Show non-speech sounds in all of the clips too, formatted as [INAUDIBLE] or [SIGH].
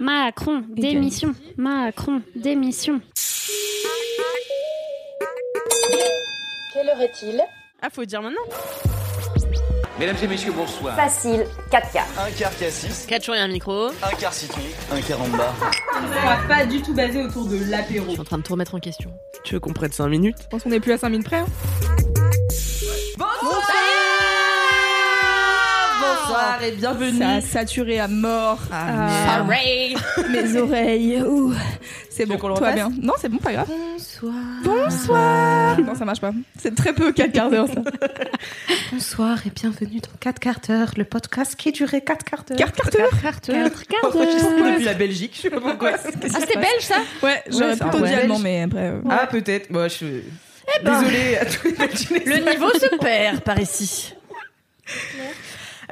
Macron, démission. Macron, démission. Quelle heure est-il? Ah, faut dire maintenant. Mesdames et messieurs, bonsoir. Facile, 4 quarts. Un quart K6, 4 jours et un micro. un quart citron, un quart en bas. On va pas du tout basé autour de l'apéro. Je suis en train de tout remettre en question. Tu veux qu'on prenne 5 minutes? Je pense qu'on est plus à 5 minutes près. hein. Bonsoir et bienvenue Ça a saturé à mort. Ah, Ah, [LAUGHS] mes oreilles. Ouh. C'est bon, qu'on refasse bien. Non, c'est bon, pas grave. Bonsoir. Bonsoir. Non, ça marche pas. C'est très peu 4 quarts d'heure, ça. [LAUGHS] Bonsoir et bienvenue dans 4 quarts d'heure, le podcast qui durait 4 quarts d'heure. 4 quarts d'heure Enregistré depuis la Belgique, je sais pas pourquoi. [LAUGHS] Ah, c'était belge ça? Ouais, j'aurais plutôt dit allemand, mais après. euh, Ah, peut-être. Moi, je suis. Désolée à tous les. Le niveau se perd par ici.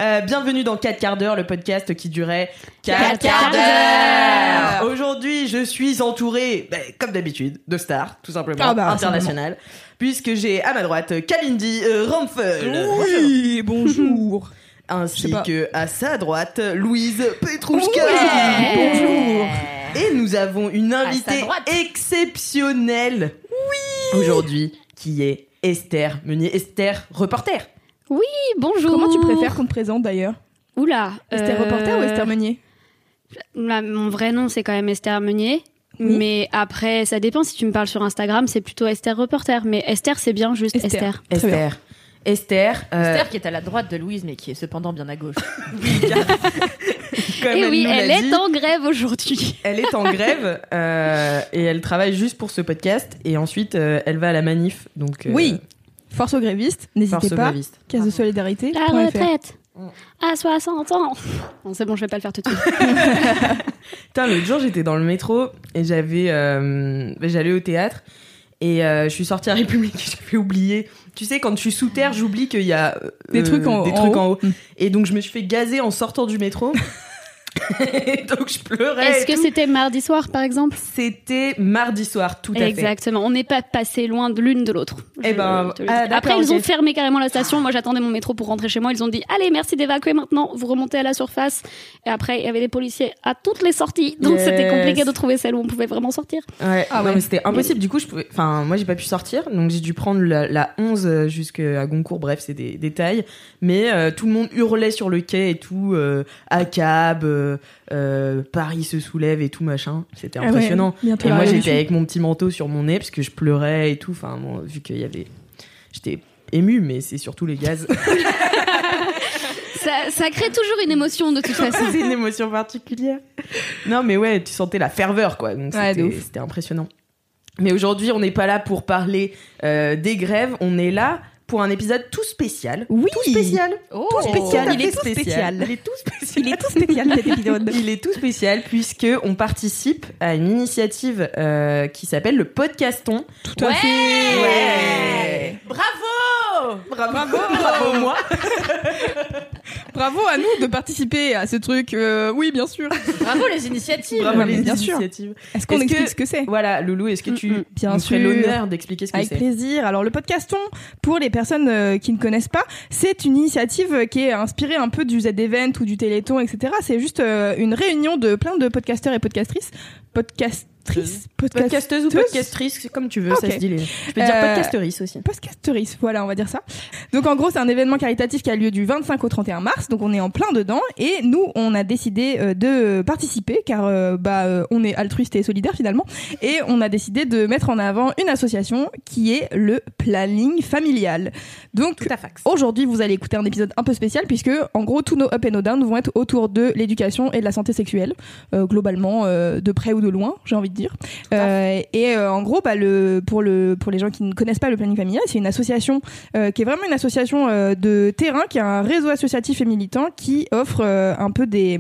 Euh, bienvenue dans 4 quarts d'heure, le podcast qui durait 4 quarts d'heure. Aujourd'hui, je suis entouré, ben, comme d'habitude, de stars, tout simplement, Ah bah, internationales. Puisque j'ai à ma droite Kalindi euh, Ramphel. Oui, bonjour. [LAUGHS] Ainsi que à sa droite, Louise Petrouchka. Bonjour. Et nous avons une invitée exceptionnelle. Oui. Aujourd'hui, qui est Esther Meunier. Esther, reporter. Oui, bonjour. Comment tu préfères qu'on te présente d'ailleurs? Oula. Esther euh, Reporter ou Esther Meunier? Là, Mon vrai nom, c'est quand même Esther Meunier. Oui. Mais après, ça dépend. Si tu me parles sur Instagram, c'est plutôt Esther Reporter. Mais Esther, c'est bien juste Esther. Esther. Esther. Esther. euh, Esther qui est à la droite de Louise mais qui est cependant bien à gauche. [LAUGHS] [LAUGHS] comme Et oui, nous elle est dit, en grève aujourd'hui. [LAUGHS] Elle est en grève euh, et elle travaille juste pour ce podcast et ensuite euh, elle va à la manif. Donc euh, Oui. Force aux grévistes, n'hésitez force pas. gréviste. Caisse de solidarité. La point fr. retraite à 60 ans. Bon, c'est bon, je vais pas le faire tout de suite. [LAUGHS] Putain, l'autre jour j'étais dans le métro et j'avais, euh, j'allais au théâtre et euh, je suis sortie à République. J'avais oublié. Tu sais, quand je suis sous terre, j'oublie qu'il y a euh, Des trucs en- des en trucs haut. en haut. Mm. Et donc je me suis fait gazer en sortant du métro. [LAUGHS] Donc je pleurais. Est-ce que c'était mardi soir, par exemple? C'était mardi soir, tout à fait. Exactement. On n'est pas passé loin de l'une de l'autre. Eh ben, ah, Après, ils ont fermé carrément la station. Moi, j'attendais mon métro pour rentrer chez moi. Ils ont dit Allez, merci d'évacuer maintenant. Vous remontez à la surface. Et après, il y avait des policiers à toutes les sorties. Donc, Yes. c'était compliqué de trouver celle où on pouvait vraiment sortir. Ouais, Ah non, ouais. mais c'était impossible. Du coup, je pouvais, enfin, moi, j'ai pas pu sortir, donc j'ai dû prendre la, la 11 jusqu'à Goncourt. Bref, c'est des détails. Mais euh, tout le monde hurlait sur le quai et tout, euh, à cab, euh, euh, Paris se soulève et tout machin. C'était Ah ouais, impressionnant. et moi, j'étais avec mon petit manteau sur mon nez parce que je pleurais et tout. Enfin, bon, vu qu'il y avait, j'étais ému, mais c'est surtout les gaz. [LAUGHS] Ça, ça crée toujours une émotion de toute [LAUGHS] façon. c'est une émotion particulière. Non, mais ouais, tu sentais la ferveur, quoi. Donc Ouais, c'était impressionnant. Mais aujourd'hui, on n'est pas là pour parler euh, des grèves. On est là pour un épisode tout spécial. Oui. Tout spécial. Oh, Tout spécial. Il est tout spécial. Il est tout spécial. Il est tout spécial cet épisode. Il est tout spécial puisque on participe à une initiative euh, qui s'appelle le podcaston. Tout à fait. Ouais. Bravo Bravo, bravo, bravo moi. [LAUGHS] Bravo à nous de participer à ce truc. euh, oui, bien sûr. Bravo les initiatives Bravo les bien sûr. initiatives. Est-ce qu'on Est-ce explique que- ce que c'est? Voilà, Loulou, est-ce que tu Mm, mm, bien nous l'honneur d'expliquer ce que Avec c'est? plaisir. Alors le podcaston, pour les personnes euh, qui ne connaissent pas, c'est une initiative qui est inspirée un peu du Z-Event ou du Téléthon, etc. C'est juste euh, une réunion de plein de podcasteurs et. Podcastrices podcast- Podcasteuse ou podcastrice, c'est comme tu veux, ça se dit. Les... Je peux dire Euh, podcasteurice aussi. Podcasteurice, voilà, on va dire ça. Donc en gros, c'est un événement caritatif qui a lieu du 25 au 31 mars, donc on est en plein dedans et nous, on a décidé euh, de participer car euh, bah euh, on est altruiste et solidaire finalement et on a décidé de mettre en avant une association qui est le planning familial. Donc. Aujourd'hui, vous allez écouter un épisode un peu spécial puisque, en gros, tous nos up et no down vont être autour de l'éducation et de la santé sexuelle, euh, globalement, euh, de près ou de loin, j'ai envie de dire. Euh, et euh, en gros, bah, le, pour, le, pour les gens qui ne connaissent pas le planning familial, c'est une association euh, qui est vraiment une association de terrain, qui a un réseau associatif et militant qui offre un peu des,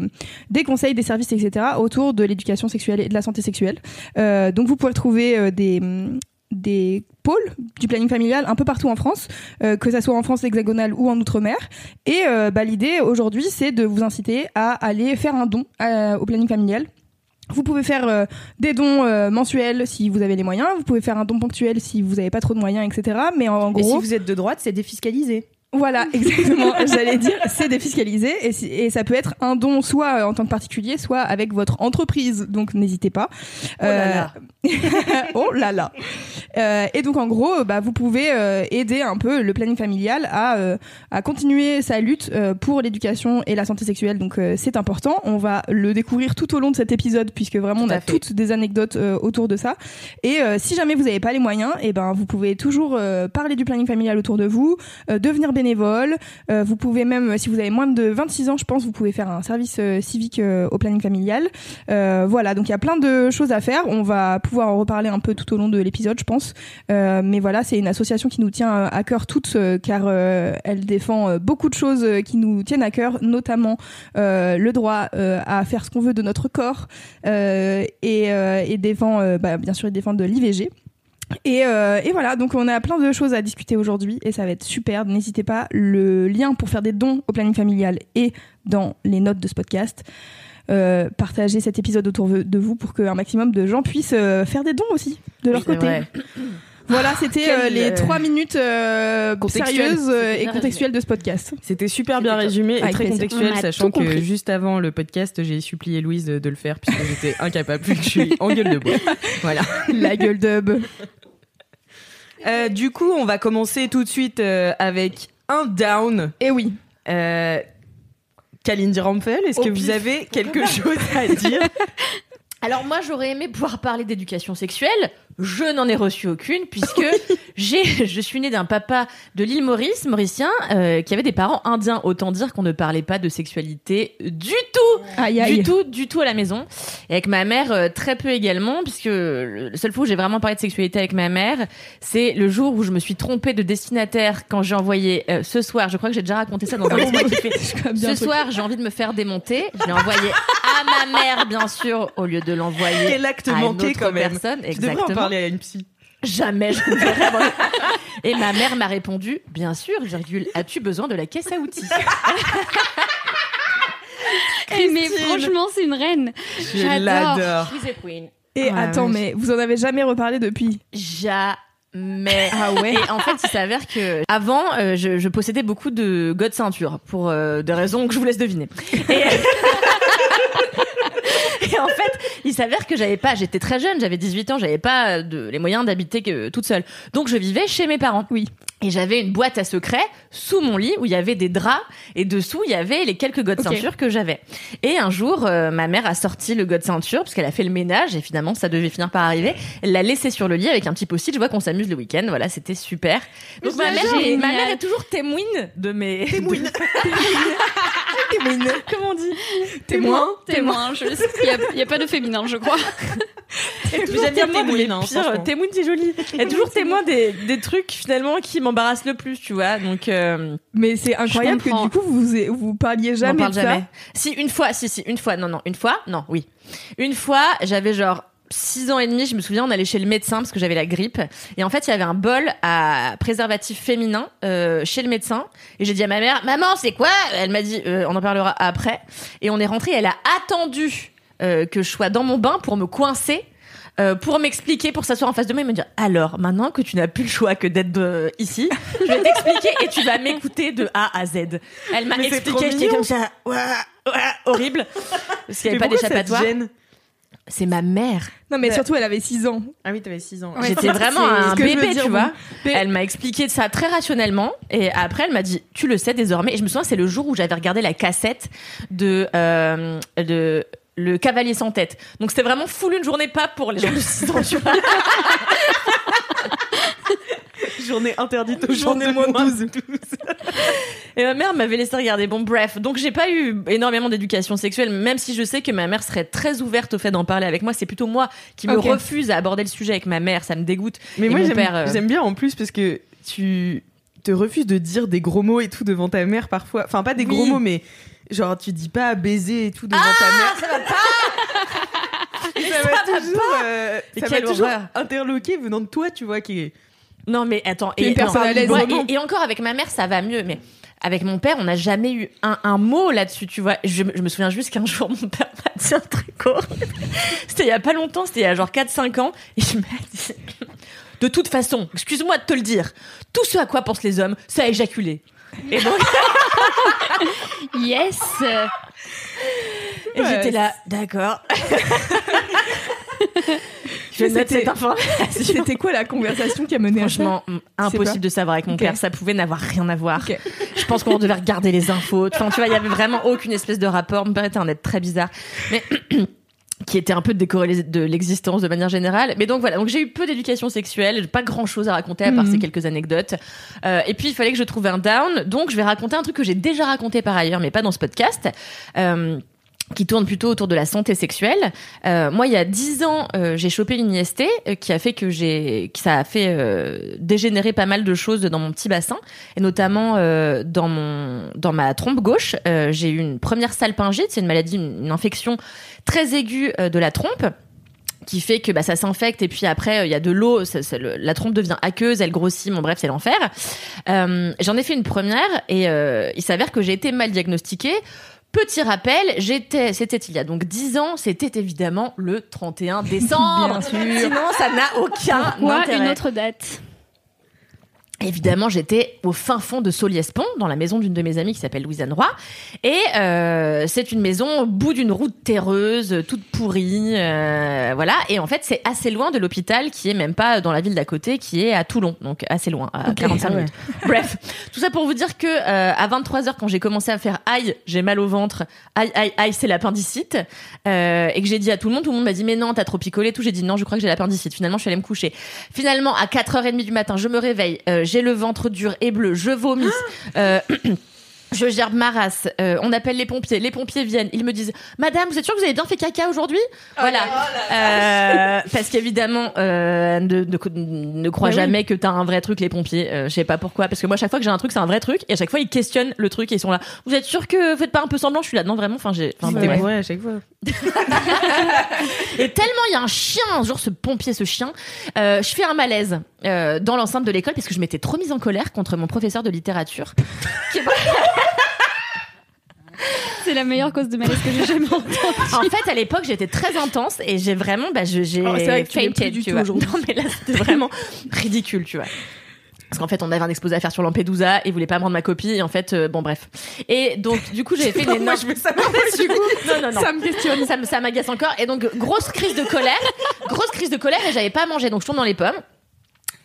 des conseils, des services, etc. autour de l'éducation sexuelle et de la santé sexuelle. Donc vous pouvez trouver des des pôles du planning familial un peu partout en France, euh, que ça soit en France hexagonale ou en Outre-mer. Et euh, bah, l'idée aujourd'hui, c'est de vous inciter à aller faire un don euh, au planning familial. Vous pouvez faire euh, des dons euh, mensuels si vous avez les moyens. Vous pouvez faire un don ponctuel si vous n'avez pas trop de moyens, etc. Mais en, en Et si gros, vous êtes de droite, c'est défiscalisé. Voilà, [LAUGHS] exactement. J'allais dire, c'est défiscalisé et, si- et ça peut être un don soit euh, en tant que particulier, soit avec votre entreprise. Donc n'hésitez pas. Oh là là. [LAUGHS] oh là là. Euh, et donc en gros, bah, vous pouvez euh, aider un peu le planning familial à, euh, à continuer sa lutte euh, pour l'éducation et la santé sexuelle. Donc euh, c'est important. On va le découvrir tout au long de cet épisode puisque vraiment on a fait. toutes des anecdotes euh, autour de ça. Et euh, si jamais vous n'avez pas les moyens, et ben vous pouvez toujours euh, parler du planning familial autour de vous, euh, devenir Euh, vous pouvez même, si vous avez moins de 26 ans, je pense, vous pouvez faire un service euh, civique euh, au planning familial. Voilà, donc il y a plein de choses à faire. On va pouvoir en reparler un peu tout au long de l'épisode, je pense. Mais voilà, c'est une association qui nous tient à cœur toutes, car elle défend beaucoup de choses qui nous tiennent à cœur, notamment le droit à faire ce qu'on veut de notre corps et, défend, bah, bien sûr, ils défendent de l'IVG. Et, euh, et voilà, donc on a plein de choses à discuter aujourd'hui et ça va être super. N'hésitez pas, le lien pour faire des dons au planning familial est dans les notes de ce podcast. Euh, partagez cet épisode autour de vous pour qu'un maximum de gens puissent euh, faire des dons aussi de leur Oui, côté. vrai. Voilà, c'était euh, les trois minutes euh, contextuelles. sérieuses euh, et contextuelles de ce podcast. C'était super bien résumé et très contextuel, sachant que juste avant le podcast, j'ai supplié Louise de, de le faire puisque j'étais incapable, vu [LAUGHS] que je suis en gueule de bois. [LAUGHS] Voilà. La gueule dub. Euh, du coup, on va commencer tout de suite euh, avec un down. Et oui, Euh, Kalindi Rampel, est-ce que vous avez quelque chose à dire? [LAUGHS] Alors moi j'aurais aimé pouvoir parler d'éducation sexuelle. Je n'en ai reçu aucune puisque [LAUGHS] j'ai, je suis née d'un papa de l'île Maurice, mauricien, euh, qui avait des parents indiens. Autant dire qu'on ne parlait pas de sexualité du tout, aïe aïe. du tout, du tout à la maison. Et avec ma mère euh, très peu également, puisque le seul fois où j'ai vraiment parlé de sexualité avec ma mère, c'est le jour où je me suis trompée de destinataire quand j'ai envoyé euh, ce soir. Je crois que j'ai déjà raconté ça dans un [LAUGHS] bien Ce soir, j'ai envie de me faire démonter. Je l'ai envoyé à ma mère, bien sûr, au lieu de l'envoyer Quel acte à une manqué autre quand même. personne. Tu devrais en Exactement. parler à une psy. Jamais je ne ferai vraiment- Et ma mère m'a répondu, bien sûr, virgule, as-tu besoin de la caisse à outils? Eh, mais franchement, c'est une reine. Je J'adore. l'adore. She's a queen. Et Ouais, attends, ouais. mais vous en avez jamais reparlé depuis? Jamais. Ah ouais Et en fait, il s'avère que avant, euh, je, je possédais beaucoup de god ceinture pour euh, des raisons que je vous laisse deviner. Et [LAUGHS] en fait, il s'avère que j'avais pas, j'étais très jeune, j'avais 18 ans, j'avais pas de, les moyens d'habiter que toute seule. Donc je vivais chez mes parents. Oui. Et j'avais une boîte à secrets sous mon lit où il y avait des draps et dessous il y avait les quelques god Ok. ceinture que j'avais. Et un jour, euh, ma mère a sorti le god ceinture parce qu'elle a fait le ménage et finalement ça devait finir par arriver. Elle l'a laissé sur le lit avec un petit post-it. Je vois qu'on s'amuse le week-end. Voilà, c'était super. Donc ma mère, Génial. ma mère est toujours témoine de mes [LAUGHS] témoine. [LAUGHS] Comment on dit Témoin Témoin. je- Il n'y a, il y a pas de féminin, je crois. Elle toujours J'aime bien témoin de mes témoine, c'est joli. Elle est toujours témoin des, des trucs finalement qui m'embarrassent le plus, tu vois. Donc euh, Mais c'est incroyable que du coup vous vous parliez on jamais parle de jamais. ça. Si une fois, si si une fois, non non une fois, non oui, une fois j'avais genre 6 ans et demi, je me souviens, on allait chez le médecin parce que j'avais la grippe. Et en fait, il y avait un bol à préservatif féminin euh, chez le médecin. Et j'ai dit à ma mère, maman, c'est quoi? Elle m'a dit, euh, on en parlera après. Et on est rentré. Elle a attendu euh, que je sois dans mon bain pour me coincer. euh, pour m'expliquer, pour s'asseoir en face de moi et me dire alors maintenant que tu n'as plus le choix que d'être euh, ici, je vais t'expliquer et tu vas m'écouter de A à Z. Elle m'a expliqué, j'étais comme ça, ouah, ouah, horrible, parce qu'il n'y Mais avait pas d'échappatoire. C'est ma mère. Non mais Bah- surtout elle avait 6 ans. Ah oui, t'avais 6 ans. Ouais, J'étais vraiment un bébé, dire, tu vois. Elle m'a expliqué ça très rationnellement et après elle m'a dit tu le sais désormais. Et je me souviens c'est le jour où j'avais regardé la cassette de euh, de le cavalier sans tête. Donc c'était vraiment full une journée pas pour les gens de 6 ans, tu vois. [LAUGHS] Journée interdite aux gens Journée de moins moins de de 12. Et ma mère m'avait laissé regarder. Bon, bref. Donc, j'ai pas eu énormément d'éducation sexuelle, même si je sais que ma mère serait très ouverte au fait d'en parler avec moi. C'est plutôt moi qui me refuse à aborder le sujet avec ma mère. Ça me dégoûte. Mais Et moi, j'aime euh, j'aime bien en plus parce que tu te refuses de dire des gros mots et tout devant ta mère parfois. Enfin, pas des gros mots, mais genre, tu dis pas baiser et tout devant ta mère. Ça va pas [LAUGHS] Ça m'a toujours, euh, Mais ça quelle toujours interloqué venant de toi, tu vois, qui est. Non, mais attends. Non, et, et encore avec ma mère, ça va mieux, mais avec mon père, on n'a jamais eu un, un mot là-dessus, tu vois. Je, je me souviens juste qu'un [LAUGHS] jour, mon père m'a dit un truc. [LAUGHS] C'était il y a pas longtemps, c'était il y a genre 4-5 ans, et il m'a dit [LAUGHS] De toute façon, excuse-moi de te le dire, tout ce à quoi pensent les hommes, c'est à éjaculer. Et donc, Yes. et Ouais, j'étais là, d'accord. Je note C'était- cette information. C'était quoi la conversation qui a mené à ça Franchement, mm, impossible de savoir avec mon père. Ça pouvait n'avoir rien à voir. Je pense qu'on devait regarder les infos. Enfin, tu vois, il y avait vraiment aucune espèce de rapport. Mon père était un être très bizarre. Mais. [CLEARS THROAT] qui était un peu décorrélé de l'existence de manière générale. Mais donc voilà, donc j'ai eu peu d'éducation sexuelle, pas grand chose à raconter à part Mhm. ces quelques anecdotes. Euh, et puis il fallait que je trouve un down, donc je vais raconter un truc que j'ai déjà raconté par ailleurs, mais pas dans ce podcast. Euh, qui tourne plutôt autour de la santé sexuelle. Euh, moi, il y a dix ans, euh, j'ai chopé une IST euh, qui a fait que j'ai, que ça a fait dégénérer pas mal de choses dans mon petit bassin, et notamment dans mon, dans ma trompe gauche, j'ai eu une première salpingite, c'est une maladie, une, infection très aiguë de la trompe qui fait que bah, ça s'infecte et puis après il y a de l'eau, la trompe devient aqueuse, elle grossit, bon bref c'est l'enfer. J'en ai fait une première et il s'avère que j'ai été mal diagnostiquée. Petit rappel, j'étais, c'était il y a donc 10 ans, c'était évidemment le 31 décembre. [LAUGHS] Bien sûr. Sinon ça n'a aucun Pourquoi intérêt. une autre date? Évidemment, j'étais au fin fond de Soliespont, dans la maison d'une de mes amies qui s'appelle Louisanne Roy. Et euh, c'est une maison au bout d'une route terreuse, toute pourrie, euh, voilà. Et en fait, c'est assez loin de l'hôpital, qui est même pas dans la ville d'à côté, qui est à Toulon, donc assez loin, à 45 ah ouais. minutes. Bref, tout ça pour vous dire que euh, à 23 h quand j'ai commencé à faire aïe, j'ai mal au ventre, aïe aïe aïe, c'est l'appendicite, euh, et que j'ai dit à tout le monde, tout le monde m'a dit mais non, t'as trop picolé, tout. J'ai dit non, je crois que j'ai l'appendicite. Finalement, je suis allée me coucher. Finalement, à 4h30 du matin, je me réveille, euh, j'ai le ventre dur et bleu, je vomis. euh, [CLEARS THROAT] Je gerbe ma race. Euh, on appelle les pompiers. Les pompiers viennent. Ils me disent Madame, vous êtes sûre que vous avez bien fait caca aujourd'hui Voilà. Euh, parce qu'évidemment, euh, ne, ne, ne crois oui. jamais que t'as un vrai truc, les pompiers. Euh, je sais pas pourquoi. Parce que moi, chaque fois que j'ai un truc, c'est un vrai truc. Et à chaque fois, ils questionnent le truc et ils sont là. Vous êtes sûr que vous faites pas un peu semblant? Je suis là. Non, vraiment. Enfin, j'ai. Enfin, bref. ouais, à chaque fois. [LAUGHS] Et tellement il y a un chien, un jour ce pompier, ce chien, euh, je fais un malaise euh, dans l'enceinte de l'école parce que je m'étais trop mise en colère contre mon professeur de littérature. [LAUGHS] [LAUGHS] [LAUGHS] C'est la meilleure cause de malaise que j'ai jamais entendue. En fait, à l'époque, j'étais très intense et j'ai vraiment, bah, j'ai Oh, vrai tu tu vois. Non, mais là, c'était vraiment ridicule, tu vois. Parce qu'en fait, on avait un exposé à faire sur Lampedusa et ils voulaient pas me rendre ma copie. Et en fait, euh, bon, bref. Et donc, du coup, j'ai fait [LAUGHS] une Moi, je veux savoir du coup. [LAUGHS] Non, non, non. Ça me questionne. ça m'agace encore. Et donc, grosse crise de colère. grosse crise de colère et j'avais pas mangé. Donc, je tourne dans les pommes.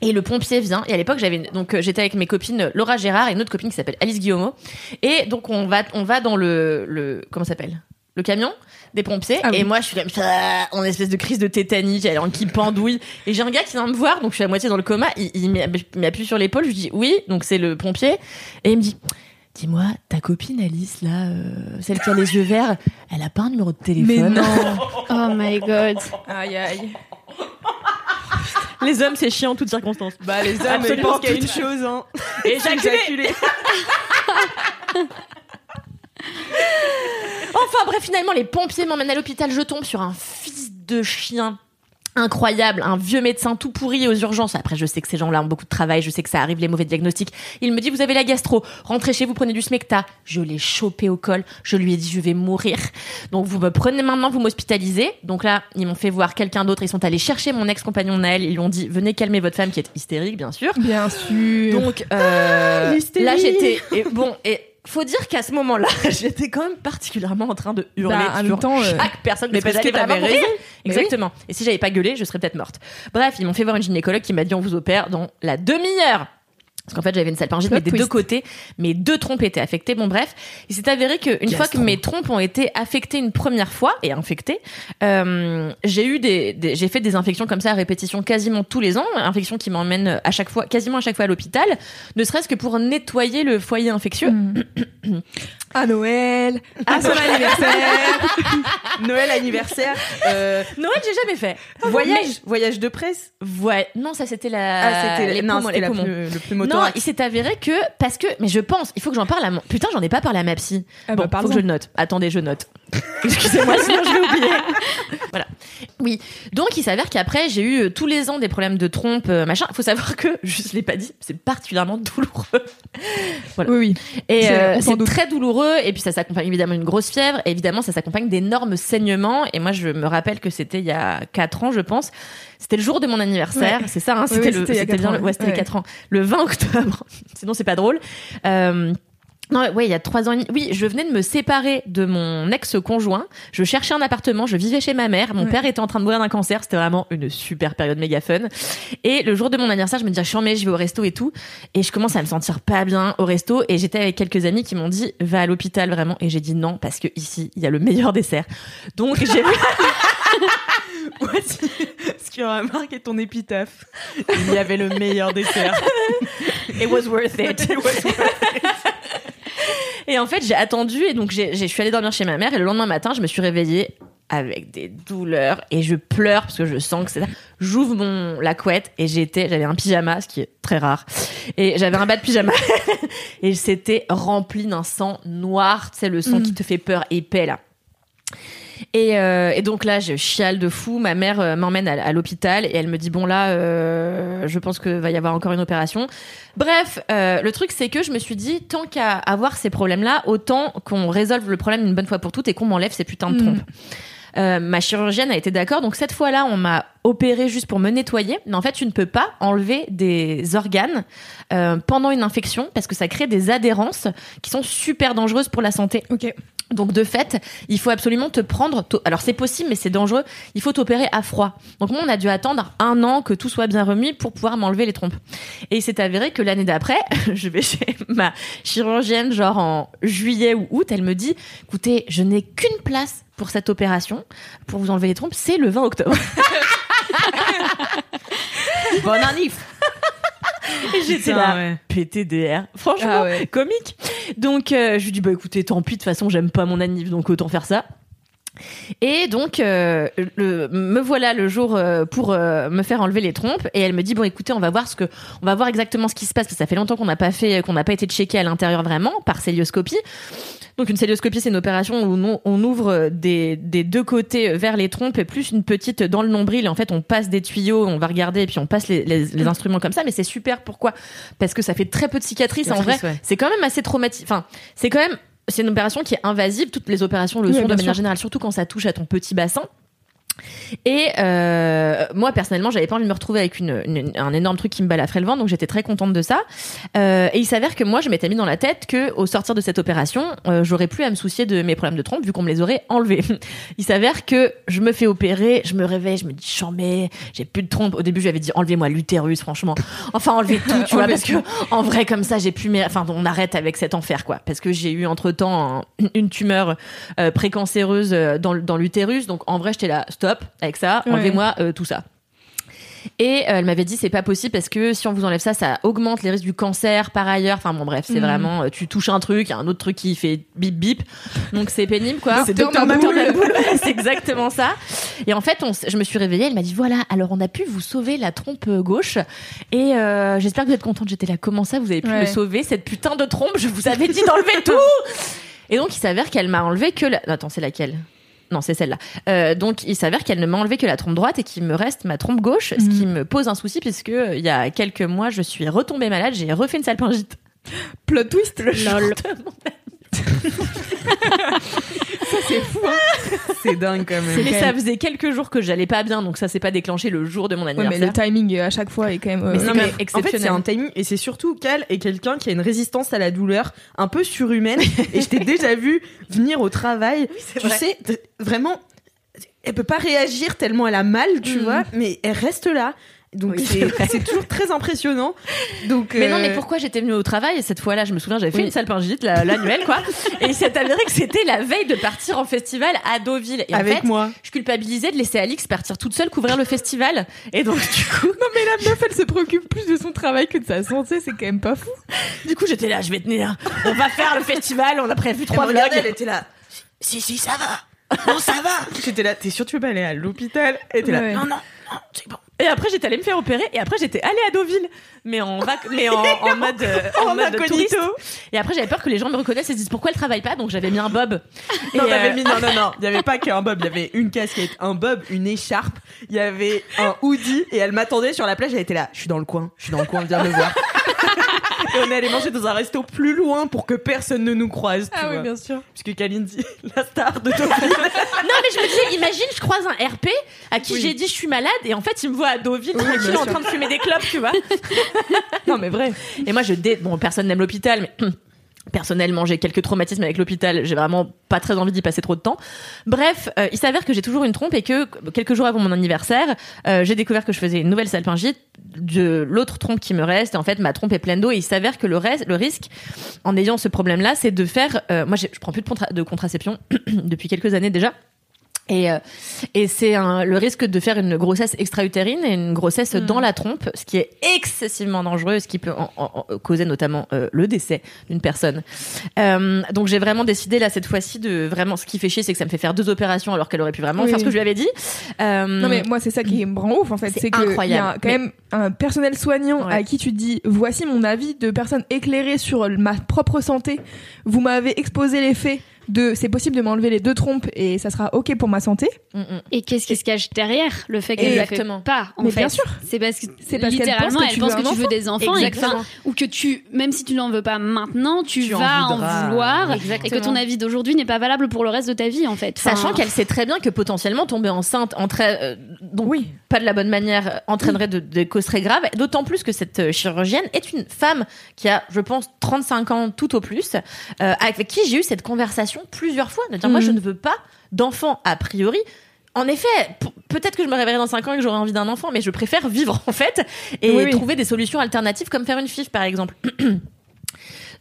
Et le pompier vient. Et à l'époque, j'avais donc euh, j'étais avec mes copines Laura Gérard et une autre copine qui s'appelle Alice Guillaumeau. Et donc on va on va dans le le comment s'appelle? Le camion des pompiers. Ah oui. Et moi, je suis comme ça, en espèce de crise de tétanie, j'ai l'air qui pendouille. Et j'ai un gars qui vient me voir, donc je suis à moitié dans le coma. Il, il m'app- m'appuie sur l'épaule. Je lui dis oui, donc c'est le pompier. Et il me dit. Dis-moi, ta copine Alice, là, euh, celle qui a les yeux verts, elle a pas un numéro de téléphone? Mais non. [LAUGHS] Oh my god. Aïe aïe. Les hommes, c'est chiant en toutes circonstances. Bah, les hommes, ils Absolument pensent qu'il y a une chose, hein. [LAUGHS] Éjaculer. Enfin bref, finalement, les pompiers m'emmènent à l'hôpital. Je tombe sur un fils de chien incroyable, un vieux médecin tout pourri aux urgences. Après, je sais que ces gens-là ont beaucoup de travail, je sais que ça arrive, les mauvais diagnostics. Il me dit, vous avez la gastro, rentrez chez vous, prenez du smecta. Je l'ai chopé au col, je lui ai dit, je vais mourir. Donc, vous me prenez maintenant, vous m'hospitalisez. Donc là, ils m'ont fait voir quelqu'un d'autre, ils sont allés chercher mon ex-compagnon Naël, ils lui ont dit, venez calmer votre femme qui est hystérique, bien sûr. Bien sûr. Donc euh, [LAUGHS] là j'étais et bon et faut dire qu'à ce moment-là [LAUGHS] j'étais quand même particulièrement en train de hurler Bah, en même temps, euh, chaque personne mais parce, parce que que t'avais raison. Exactement. Et si j'avais pas gueulé, je serais peut-être morte. Bref, ils m'ont fait voir une gynécologue qui m'a dit on vous opère dans la demi-heure. Parce qu'en fait, j'avais une salpingite, mais des twist. deux côtés, mes deux trompes étaient affectées. Bon, bref, il s'est avéré qu'une fois que mes trompes ont été affectées une première fois et infectées, euh, j'ai eu des, des- j'ai fait des infections comme ça à répétition quasiment tous les ans, infections qui m'emmènent à chaque fois, quasiment à chaque fois à l'hôpital, ne serait-ce que pour nettoyer le foyer infectieux. Mm. [COUGHS] À Noël, à son anniversaire. [LAUGHS] Noël, anniversaire, euh, Noël, j'ai jamais fait. voyage, voyage de presse? Ouais, non, ça c'était la. Ah, c'était les non, poumons, c'était les la poumons. plus- le plus Non, il s'est avéré que parce que mais je pense, il faut que j'en parle à mon putain, j'en ai pas parlé à ma psy. Ah bon, bah, faut que je le note. Attendez, je note. [LAUGHS] Excusez-moi, sinon je vais oublier. [LAUGHS] voilà. Oui. Donc il s'avère qu'après j'ai eu euh, tous les ans des problèmes de trompe, euh, machin. Faut savoir que [LAUGHS] je l'ai pas dit, c'est particulièrement douloureux. Oui, oui. Et C'est- euh, c'est très douloureux. Et puis ça s'accompagne évidemment d'une grosse fièvre. Et évidemment, ça s'accompagne d'énormes saignements. Et moi, je me rappelle que c'était il y a 4 ans, je pense. C'était le jour de mon anniversaire. C'est ça, hein, Oui, c'était oui, le, quatre bien ans, le, ouais, ouais. les 4 ans. Le 20 octobre. [LAUGHS] Sinon, c'est pas drôle. Euh, non, ouais, il y a trois ans. Oui, je venais de me séparer de mon ex-conjoint. Je cherchais un appartement. Je vivais chez ma mère. Mon Ouais. père était en train de mourir d'un cancer. C'était vraiment une super période méga fun. Et le jour de mon anniversaire, je me dis, ah, je suis en je vais au resto et tout. Et je commence à me sentir pas bien au resto. Et j'étais avec quelques amis qui m'ont dit, va à l'hôpital vraiment. Et j'ai dit non, parce que ici, il y a le meilleur dessert. Donc, j'ai [LAUGHS] [LAUGHS] Voici ce qui aura marqué ton épitaphe. Il y avait le meilleur dessert. [LAUGHS] It was worth it. et en fait, j'ai attendu et donc j'ai, je suis allée dormir chez ma mère et le lendemain matin, je me suis réveillée avec des douleurs et je pleure parce que je sens que c'est ça. J'ouvre mon la couette et j'étais, j'avais un pyjama, ce qui est très rare, et j'avais un bas de pyjama [LAUGHS] et c'était rempli d'un sang noir, tu sais le sang qui te fait peur épais là. Et, euh, et donc là, je chiale de fou. Ma mère euh, m'emmène à, à l'hôpital et elle me dit bon là, euh, je pense que va y avoir encore une opération. Bref, euh, le truc c'est que je me suis dit tant qu'à avoir ces problèmes-là, autant qu'on résolve le problème une bonne fois pour toutes et qu'on m'enlève ces putains de Mm. trompes. Euh, ma chirurgienne a été d'accord, donc cette fois-là, on m'a opéré juste pour me nettoyer. Mais en fait, tu ne peux pas enlever des organes euh, pendant une infection parce que ça crée des adhérences qui sont super dangereuses pour la santé. Ok. Donc de fait, il faut absolument te prendre. Alors c'est possible, mais c'est dangereux. Il faut t'opérer à froid. Donc moi, on a dû attendre un an que tout soit bien remis pour pouvoir m'enlever les trompes. Et il s'est avéré que l'année d'après, [LAUGHS] je vais chez ma chirurgienne, genre en juillet ou août, elle me dit "Écoutez, je n'ai qu'une place pour cette opération, pour vous enlever les trompes, c'est le 20 octobre." [LAUGHS] [LAUGHS] Bon annif. J'étais là, ouais. PTDR. Franchement, Ah ouais. comique. Donc, euh, je lui dis, bah écoutez, tant pis, de toute façon, j'aime pas mon anniv, donc autant faire ça. Et donc, euh, le, me voilà le jour euh, pour euh, me faire enlever les trompes. Et elle me dit bon, écoutez, on va voir ce que, on va voir exactement ce qui se passe parce que ça fait longtemps qu'on n'a pas fait, qu'on n'a pas été checké à l'intérieur vraiment par célioscopie. Donc, une célioscopie, c'est une opération où on, on ouvre des, des deux côtés vers les trompes et plus une petite dans le nombril. Et en fait, on passe des tuyaux, on va regarder et puis on passe les, les, les instruments comme ça. Mais c'est super. Pourquoi? Parce que ça fait très peu de cicatrices. en vrai, ouais. c'est quand même assez traumatique. Enfin, c'est quand même c'est une opération qui est invasive. Toutes les opérations le Oui, sont de manière générale, surtout quand ça touche à ton petit bassin. Et euh, moi personnellement, j'avais pas envie de me retrouver avec une, une- un énorme truc qui me balafrait le ventre, donc j'étais très contente de ça. Euh, et il s'avère que moi, je m'étais mis dans la tête que au sortir de cette opération, euh, j'aurais plus à me soucier de mes problèmes de trompe vu qu'on me les aurait enlevés. [LAUGHS] Il s'avère que je me fais opérer, je me réveille, je me dis chambé, j'ai plus de trompe. Au début, j'avais dit enlevez-moi l'utérus, franchement. Enfin, enlevez tout, tu [LAUGHS] vois, parce que en vrai comme ça, j'ai plus mes. Enfin, on arrête avec cet enfer, quoi, parce que j'ai eu entre temps une tumeur euh, précancéreuse dans, dans l'utérus. Donc en vrai, j'étais là, stop avec ça, Ouais. enlevez-moi euh, tout ça. Et euh, elle m'avait dit c'est pas possible parce que si on vous enlève ça, ça augmente les risques du cancer par ailleurs. Enfin bon bref, c'est Mhm. vraiment euh, tu touches un truc, il y a un autre truc qui fait bip bip. Donc c'est pénible quoi. [LAUGHS] C'est Docteur [LAUGHS] exactement ça. Et en fait, on je me suis réveillée, elle m'a dit voilà, alors on a pu vous sauver la trompe gauche et euh, j'espère que vous êtes contente. J'étais là comment ça vous avez pu Ouais. me sauver cette putain de trompe? Je vous avais dit d'enlever tout. [LAUGHS] Et donc il s'avère qu'elle m'a enlevé que la... Attends, c'est laquelle? Non, c'est celle-là. Euh, donc, il s'avère qu'elle ne m'a enlevé que la trompe droite et qu'il me reste ma trompe gauche, ce qui me pose un souci puisque euh, il y a quelques mois, je suis retombée malade, j'ai refait une salpingite. Plot twist. Le Lol. [LAUGHS] C'est fou. hein. [LAUGHS] C'est dingue quand même. Mais ça faisait quelques jours que j'allais pas bien, donc ça s'est pas déclenché le jour de mon Ouais, mais anniversaire. le timing euh, à chaque fois est quand même. euh, Mais c'est Non, quand mais même en fait, c'est exceptionnel. un timing et c'est surtout qu'elle est quelqu'un qui a une résistance à la douleur un peu surhumaine. [LAUGHS] et je t'ai déjà vu venir au travail. tu vrai. sais, vraiment, elle peut pas réagir tellement elle a mal, tu Mhm. vois, mais elle reste là. Donc Oui. c'est toujours très impressionnant. Donc Mais non, euh, mais pourquoi j'étais venue au travail et cette fois-là, je me souviens, j'avais fait Oui. une salpingite, la- l'annuelle, quoi. [LAUGHS] et il s'est avéré que c'était la veille de partir en festival à Deauville. Et en avec fait, moi. je culpabilisais de laisser Alix partir toute seule couvrir le festival. Et donc, du coup, Non mais la meuf elle se préoccupe plus de son travail que de sa santé, c'est quand même pas fou. du coup, j'étais là, je vais tenir. On va faire le festival, on a prévu trois vlogs. elle était là. Si si ça va. Non ça va. J'étais là. T'es sûr tu veux pas aller à l'hôpital? Elle était là. Ouais. Non non non c'est bon. Et après, j'étais allée me faire opérer. Et après, j'étais allée à Deauville. Mais en, vac- mais en, [LAUGHS] en mode, euh, en En mode incognito. touriste. Et après, j'avais peur que les gens me reconnaissent et se disent pourquoi elle travaille pas? Donc, j'avais mis un bob. Non, euh, mis, non, non, non. Il y avait pas qu'un bob. Il y avait une casquette, un bob, une écharpe. Il y avait un hoodie et elle m'attendait sur la plage. Elle était là. Je suis dans le coin. Je suis dans le coin. Viens me voir. Et on est allé manger dans un resto plus loin pour que personne ne nous croise. Tu vois. sûr. Puisque Kalindi, [LAUGHS] la star de Deauville. [LAUGHS] Non, mais je me disais, imagine, je croise un RP à qui Oui. j'ai dit je suis malade et en fait, il me voit à Deauville Oui, tranquille bien en train de fumer des clopes, tu vois. [LAUGHS] Non mais vrai. Et moi, je dé... bon, personne n'aime l'hôpital, mais [CLEARS THROAT] personnellement, j'ai quelques traumatismes avec l'hôpital. J'ai vraiment pas très envie d'y passer trop de temps. Bref, euh, il s'avère que j'ai toujours une trompe et que quelques jours avant mon anniversaire, euh, j'ai découvert que je faisais une nouvelle salpingite de l'autre trompe qui me reste. En fait, ma trompe est pleine d'eau et il s'avère que le reste, le risque, en ayant ce problème-là, c'est de faire. euh, moi, je prends plus de, de contraception [CLEARS THROAT] depuis quelques années déjà. Et, euh, et c'est le risque de faire une grossesse extra-utérine et une grossesse dans la trompe, ce qui est excessivement dangereux, ce qui peut en- en- en- causer notamment euh, le décès d'une personne. Euh, donc j'ai vraiment décidé là cette fois-ci de vraiment ce qui fait chier, c'est que ça me fait faire deux opérations alors qu'elle aurait pu vraiment Oui. faire ce que je lui avais dit. Euh, Non mais moi c'est ça qui me rend ouf en fait, C'est c'est que il y a incroyable. quand même un personnel soignant Ouais. à qui tu dis voici mon avis de personne éclairée sur ma propre santé. Vous m'avez exposé les faits de c'est possible de m'enlever les deux trompes et ça sera ok pour ma santé. mm, mm. Et qu'est-ce qui se cache derrière le fait qu'elle ne fait Exactement. pas en Mais fait bien sûr. C'est parce que C'est parce qu'elle littéralement pense que elle tu pense veux que tu veux des enfants et que, Exactement. enfin, ou que tu même si tu n'en veux pas maintenant, tu, vas en, vouloir et que ton avis d'aujourd'hui n'est pas valable pour le reste de ta vie en fait. Enfin, Sachant qu'elle sait très bien que potentiellement tomber enceinte entraîne, euh, donc Oui. pas de la bonne manière, euh, entraînerait de- des causes très graves. D'autant plus que cette euh, chirurgienne est une femme qui a, je pense, 35 ans tout au plus, euh, avec qui j'ai eu cette conversation plusieurs fois. De dire, moi, je ne veux pas d'enfant a priori. En effet, peut-être que je me réveillerai dans 5 ans et que j'aurai envie d'un enfant, mais je préfère vivre [LAUGHS] en fait et Oui, oui. trouver des solutions alternatives comme faire une FIF par exemple. [CLEARS THROAT]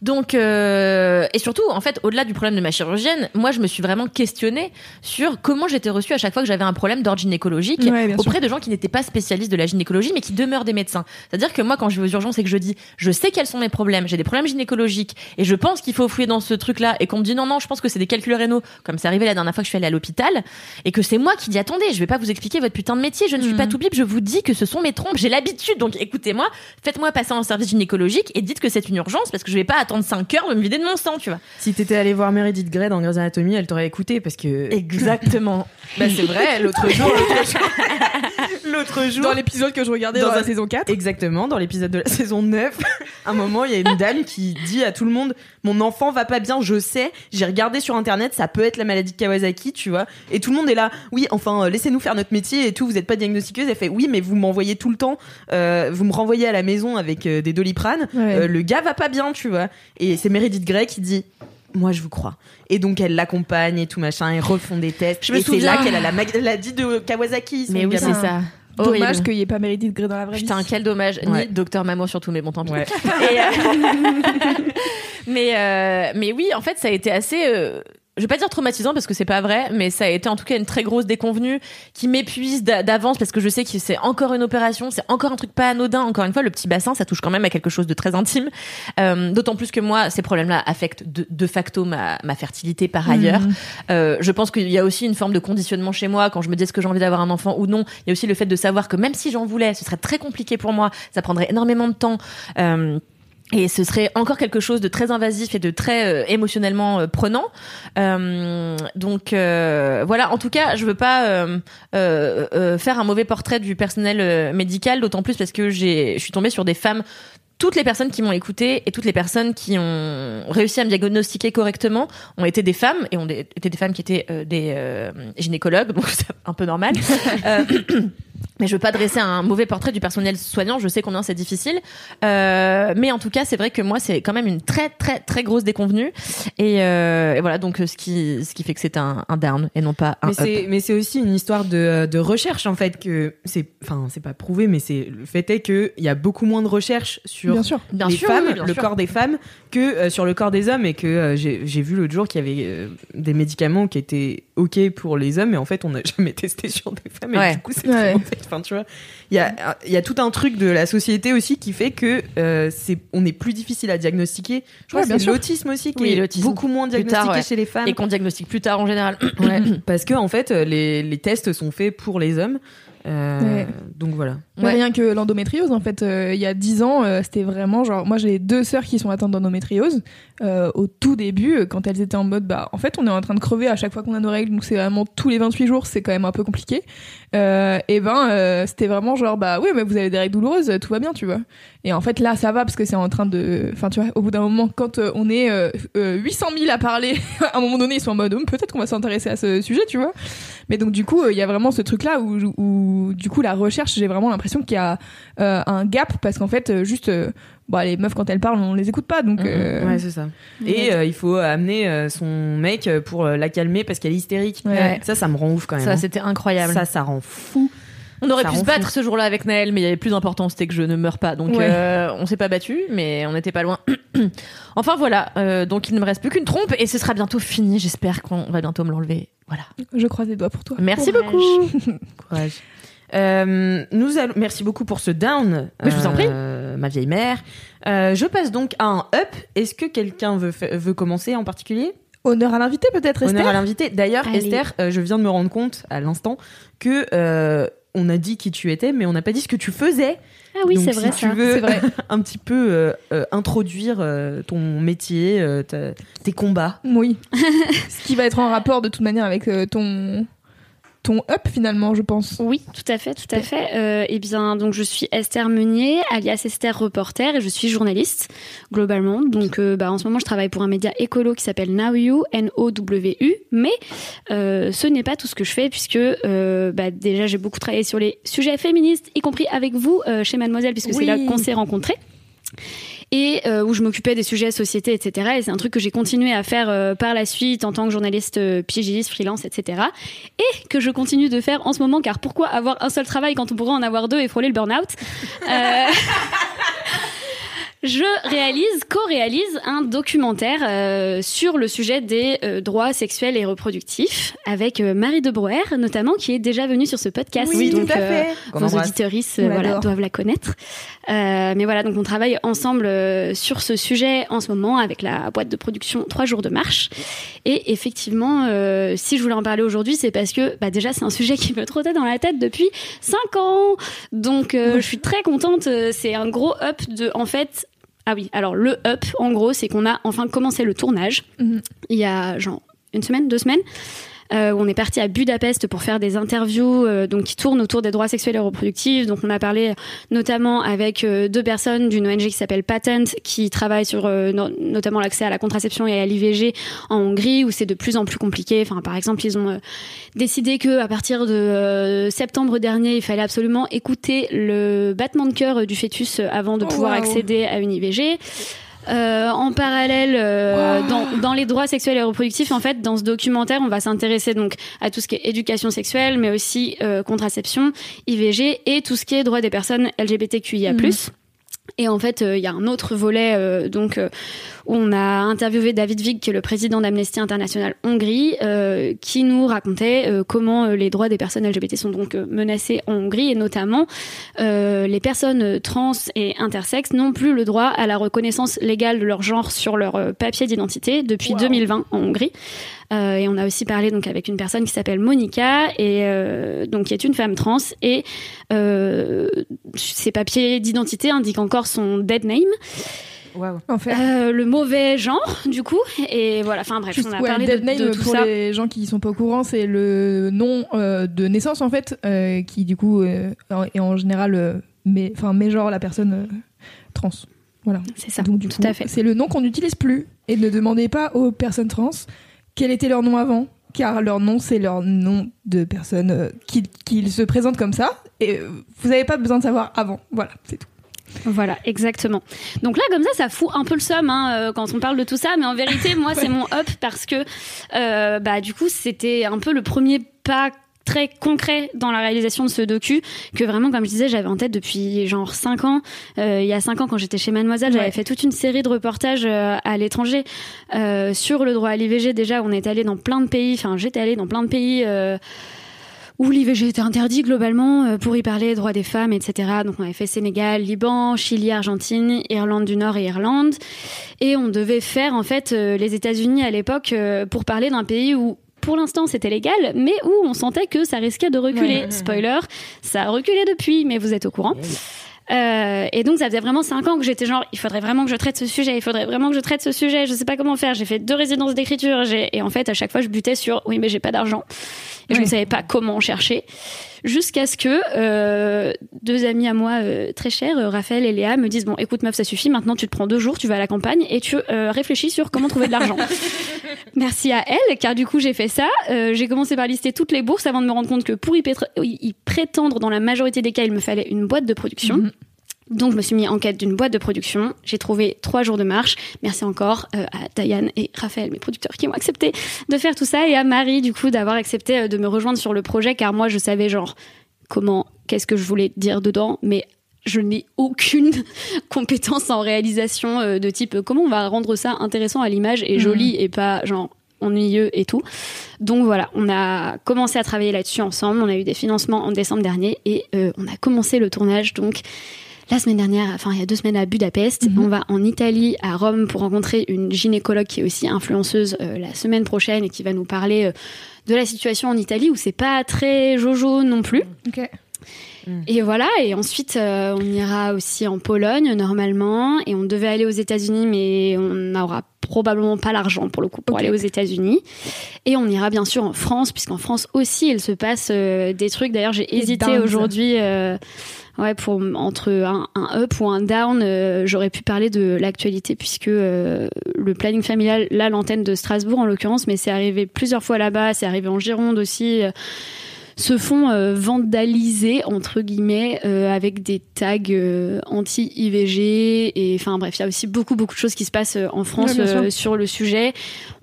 Donc euh, et surtout en fait au-delà du problème de ma chirurgienne, moi je me suis vraiment questionnée sur comment j'étais reçue à chaque fois que j'avais un problème d'ordre gynécologique Ouais, bien sûr. auprès de gens qui n'étaient pas spécialistes de la gynécologie mais qui demeurent des médecins. C'est-à-dire que moi quand je vais aux urgences et que je dis je sais quels sont mes problèmes, j'ai des problèmes gynécologiques et je pense qu'il faut fouiller dans ce truc-là et qu'on me dit non non, je pense que c'est des calculs rénaux comme c'est arrivé la dernière fois que je suis allée à l'hôpital et que c'est moi qui dis attendez, je vais pas vous expliquer votre putain de métier, je ne suis pas tout bip, je vous dis que ce sont mes trompes, j'ai l'habitude. Donc écoutez-moi, faites-moi passer en service gynécologique et dites que c'est une urgence parce que je vais pas attendre 5 heures de me vider de mon sang, tu vois. Si t'étais allé voir Meredith Grey dans Grey's Anatomy, elle t'aurait écouté parce que. Exactement. [LAUGHS] Bah, c'est vrai, l'autre jour. l'autre [LAUGHS] jour- L'autre jour. Dans l'épisode que je regardais Dans dans, la un- saison 4. Exactement, dans l'épisode de la [LAUGHS] saison 9, à un moment, il y a une dame qui dit à tout le monde Mon enfant va pas bien, je sais, j'ai regardé sur internet, ça peut être la maladie de Kawasaki, tu vois. Et tout le monde est là Oui, enfin, euh, laissez-nous faire notre métier et tout, vous êtes pas diagnostiqueuse. Elle fait Oui, mais vous m'envoyez tout le temps, euh, vous me renvoyez à la maison avec euh, des doliprane, Ouais. Le gars va pas bien, tu vois. Et c'est Meredith Grey qui dit moi je vous crois. Et donc elle l'accompagne et tout machin, ils refont des tests. Je me et c'est là qu'elle a la maladie de Kawasaki. Mais oui, c'est ça. Dommage Horrible. qu'il n'y ait pas Meredith Grey dans la vraie Putain, vie. quel dommage. Ouais. Ni Docteur Mamour surtout, mais bon, tant pis. Ouais. Et, euh, [LAUGHS] mais, euh, mais oui, en fait, ça a été assez. Je vais pas dire traumatisant parce que c'est pas vrai, mais ça a été en tout cas une très grosse déconvenue qui m'épuise d'a- d'avance parce que je sais que c'est encore une opération, c'est encore un truc pas anodin. Encore une fois, le petit bassin, ça touche quand même à quelque chose de très intime. Euh, D'autant plus que moi, ces problèmes-là affectent de, de facto ma, ma fertilité par ailleurs. Mhm. Euh, je pense qu'il y a aussi une forme de conditionnement chez moi quand je me dis est-ce que j'ai envie d'avoir un enfant ou non. Il y a aussi le fait de savoir que même si j'en voulais, ce serait très compliqué pour moi, ça prendrait énormément de temps. Euh, et ce serait encore quelque chose de très invasif et de très euh, émotionnellement euh, prenant. Euh, donc euh, voilà, en tout cas, je veux pas faire un mauvais portrait du personnel médical, d'autant plus parce que j'ai, je suis tombée sur des femmes toutes les personnes qui m'ont écouté et toutes les personnes qui ont réussi à me diagnostiquer correctement ont été des femmes et ont été des femmes qui étaient des gynécologues, donc [LAUGHS] c'est un peu normal. Mais je veux pas dresser un mauvais portrait du personnel soignant. Je sais combien c'est difficile, euh, mais en tout cas, c'est vrai que moi, c'est quand même une très très très grosse déconvenue. Et, euh, et voilà, donc euh, ce qui ce qui fait que c'est un, un down et non pas un Mais up. c'est, mais c'est aussi une histoire de, de recherche en fait que c'est, enfin c'est pas prouvé, mais c'est le fait est que il y a beaucoup moins de recherches sur Bien sûr. Bien les sûr, femmes, oui, bien le sûr. corps des femmes, que euh, sur le corps des hommes et que euh, j'ai, j'ai vu l'autre jour qu'il y avait euh, des médicaments qui étaient ok pour les hommes, mais en fait on n'a [LAUGHS] jamais testé sur des femmes et Ouais. du coup c'est Ouais. Enfin tu vois, il y a il y a tout un truc de la société aussi qui fait que euh, c'est on est plus difficile à diagnostiquer. Je crois Ouais, que c'est sûr. l'autisme aussi qui Oui, est beaucoup moins diagnostiqué tard, ouais. chez les femmes. et qu'on diagnostique plus tard en général. [COUGHS] Ouais, [COUGHS] parce que en fait, les, les tests sont faits pour les hommes. Euh, Ouais. Donc voilà. Ouais. Rien que l'endométriose, en fait, euh, il y a 10 ans, euh, c'était vraiment genre. Moi, j'ai deux sœurs qui sont atteintes d'endométriose. Euh, au tout début, euh, quand elles étaient en mode, bah, en fait, on est en train de crever à chaque fois qu'on a nos règles, donc c'est vraiment tous les 28 jours, c'est quand même un peu compliqué. Euh, et ben, euh, c'était vraiment genre, bah oui, mais vous avez des règles douloureuses, tout va bien, tu vois. Et en fait, là, ça va parce que c'est en train de. Enfin, tu vois, au bout d'un moment, quand euh, on est euh, euh, 800 000 à parler, [LAUGHS] à un moment donné, ils sont en mode, Hum, peut-être qu'on va s'intéresser à ce sujet, tu vois. Mais donc, du coup, il y a vraiment ce truc-là où, où, du coup, la recherche, j'ai vraiment l'impression qu'il y a un gap parce qu'en fait, juste. Bon, les meufs, quand elles parlent, on les écoute pas, donc. Mhm. euh, Ouais, c'est ça. Et euh, il faut amener euh, son mec pour euh, la calmer parce qu'elle est hystérique. Ouais. Ça, ça me rend ouf quand même. Ça, hein. c'était incroyable. ça, ça rend fou. On aurait Ça pu se battre fou. ce jour-là avec Naël, mais il y avait plus important, c'était que je ne meure pas. Donc Ouais. euh, on s'est pas battu, mais on n'était pas loin. [CLEARS THROAT] enfin voilà, euh, donc il ne me reste plus qu'une trompe et ce sera bientôt fini. J'espère qu'on va bientôt me l'enlever. Voilà. Je croise les doigts pour toi. Merci Courage. beaucoup. Courage. Euh, nous allons, merci beaucoup pour ce down, Mais je vous en prie. Ma vieille mère. Euh, je passe donc à un up. Est-ce que quelqu'un veut, veut commencer en particulier? Honneur à l'invité, peut-être, Esther Honneur à l'invité. D'ailleurs. Esther, euh, je viens de me rendre compte à l'instant que euh, on a dit qui tu étais, mais on n'a pas dit ce que tu faisais. Ah oui, c'est si vrai tu ça. veux vrai. un petit peu euh, euh, introduire euh, ton métier, euh, ta- tes combats. Oui. [LAUGHS] Ce qui va être en rapport de toute manière avec euh, ton ton up finalement, je pense. Oui, tout à fait, tout à fait. Euh, eh bien, donc je suis Esther Meunier, alias Esther Reporter, et je suis journaliste globalement. Donc, euh, bah, en ce moment, je travaille pour un média écolo qui s'appelle Now You, N-O-W-U. Mais euh, ce n'est pas tout ce que je fais, puisque euh, bah, déjà j'ai beaucoup travaillé sur les sujets féministes, y compris avec vous chez Mademoiselle, puisque c'est là qu'on s'est rencontrés. Et euh, où je m'occupais des sujets société, etc. Et c'est un truc que j'ai continué à faire euh, par la suite en tant que journaliste euh, pigiste, freelance, etc et que je continue de faire en ce moment, car pourquoi avoir un seul travail quand on pourrait en avoir deux et frôler le burn-out? Euh, [LAUGHS] Je réalise, co-réalise un documentaire euh, sur le sujet des euh, droits sexuels et reproductifs avec euh, Marie de Brouwer, notamment, qui est déjà venue sur ce podcast. Oui, donc, tout à euh, fait. Vos auditorices euh, voilà, doivent la connaître. Euh, mais voilà, donc on travaille ensemble euh, sur ce sujet en ce moment avec la boîte de production Trois jours de marche. Et effectivement, euh, si je voulais en parler aujourd'hui, c'est parce que bah, déjà c'est un sujet qui me trottait dans la tête depuis cinq ans. Donc euh, je suis très contente. C'est un gros up de, en fait. Ah oui, alors le up, en gros, c'est qu'on a enfin commencé le tournage Mhm. il y a genre une semaine, deux semaines. Euh, où on est parti à Budapest pour faire des interviews euh, donc qui tournent autour des droits sexuels et reproductifs. Donc on a parlé notamment avec euh, deux personnes d'une ONG qui s'appelle Patent qui travaille sur euh, no- notamment l'accès à la contraception et à l'IVG en Hongrie où c'est de plus en plus compliqué. Enfin par exemple ils ont euh, décidé que à partir de septembre dernier il fallait absolument écouter le battement de cœur du fœtus avant de Oh, pouvoir accéder à une IVG. Euh, en parallèle, euh, dans, dans les droits sexuels et reproductifs, en fait, dans ce documentaire, on va s'intéresser donc à tout ce qui est éducation sexuelle, mais aussi euh, contraception, IVG et tout ce qui est droits des personnes LGBTQIA+. Mhm. Et en fait, euh, il y a un autre volet euh, donc euh, on a interviewé David Vig, qui est le président d'Amnesty International Hongrie, euh, qui nous racontait euh, comment euh, les droits des personnes LGBT sont donc menacés en Hongrie et notamment les personnes trans et intersexes n'ont plus le droit à la reconnaissance légale de leur genre sur leur papier d'identité depuis 2020 en Hongrie. Euh, et on a aussi parlé donc avec une personne qui s'appelle Monica et euh, donc qui est une femme trans et euh, ses papiers d'identité indiquent encore son dead name, Waouh. En fait. euh, le mauvais genre du coup et voilà. Enfin bref, Juste, on a ouais, parlé dead de, name de tout pour ça. les gens qui sont pas au courant, c'est le nom euh, de naissance en fait, euh, qui du coup euh, est en général, mais enfin, genre la personne euh, trans. Voilà. C'est ça. Donc du tout coup, à fait. c'est le nom qu'on n'utilise plus. Et ne demandez pas aux personnes trans quel était leur nom avant, car leur nom, c'est leur nom de personne euh, qui, qui se présentent comme ça. Et euh, vous n'avez pas besoin de savoir avant. Voilà, c'est tout. Voilà, exactement. Donc là, comme ça, ça fout un peu le somme hein, euh, quand on parle de tout ça. Mais en vérité, moi, c'est mon up parce que, euh, bah, du coup, c'était un peu le premier pas très concret dans la réalisation de ce docu que vraiment comme je disais j'avais en tête depuis genre 5 ans Euh, il y a 5 ans quand j'étais chez Mademoiselle j'avais fait toute une série de reportages euh, à l'étranger euh, sur le droit à l'IVG déjà on est allé dans plein de pays enfin j'étais allée dans plein de pays où l'IVG était interdit globalement euh, pour y parler droits des femmes, etc. Donc on avait fait Sénégal, Liban, Chili, Argentine, Irlande du Nord et Irlande. Et on devait faire en fait euh, les États-Unis à l'époque euh, pour parler d'un pays où pour l'instant c'était légal, mais où on sentait que ça risquait de reculer. Spoiler, ça a reculé depuis, mais vous êtes au courant. Euh, et donc ça faisait vraiment cinq ans que j'étais genre il faudrait vraiment que je traite ce sujet il faudrait vraiment que je traite ce sujet je sais pas comment faire j'ai fait deux résidences d'écriture et en fait à chaque fois je butais sur oui mais j'ai pas d'argent et je ne savais pas comment chercher jusqu'à ce que euh, deux amis à moi euh, très chers euh, Raphaël et Léa me disent bon écoute meuf ça suffit maintenant tu te prends deux jours tu vas à la campagne et tu euh, réfléchis sur comment trouver de l'argent [LAUGHS] Merci à elle, car du coup j'ai fait ça. Euh, j'ai commencé par lister toutes les bourses avant de me rendre compte que pour y, pétr- y- y prétendre, dans la majorité des cas, il me fallait une boîte de production. Mhm. Donc je me suis mis en quête d'une boîte de production. J'ai trouvé trois jours de marche. Merci encore euh, à Diane et Raphaël, mes producteurs, qui ont accepté de faire tout ça, et à Marie du coup d'avoir accepté euh, de me rejoindre sur le projet, car moi je savais genre comment, qu'est-ce que je voulais dire dedans, mais je n'ai aucune [LAUGHS] compétence en réalisation euh, de type comment on va rendre ça intéressant à l'image et joli et pas genre ennuyeux et tout. Donc voilà, on a commencé à travailler là-dessus ensemble. On a eu des financements en décembre dernier et euh, on a commencé le tournage donc la semaine dernière, enfin il y a deux semaines à Budapest. On va en Italie, à Rome, pour rencontrer une gynécologue qui est aussi influenceuse euh, la semaine prochaine et qui va nous parler euh, de la situation en Italie où c'est pas très jojo non plus. Ok. Et voilà, et ensuite euh, on ira aussi en Pologne normalement, et on devait aller aux États-Unis, mais on n'aura probablement pas l'argent pour le coup pour aller aux États-Unis. Et on ira bien sûr en France, puisqu'en France aussi il se passe euh, des trucs. D'ailleurs j'ai hésité aujourd'hui. euh, Ouais, pour entre un, un up ou un down, euh, j'aurais pu parler de l'actualité puisque euh, le planning familial, là l'antenne de Strasbourg en l'occurrence, mais c'est arrivé plusieurs fois là-bas, c'est arrivé en Gironde aussi, euh, se font euh, vandaliser entre guillemets euh, avec des tags euh, anti-IVG et enfin bref, il y a aussi beaucoup beaucoup de choses qui se passent euh, en France sur le sujet.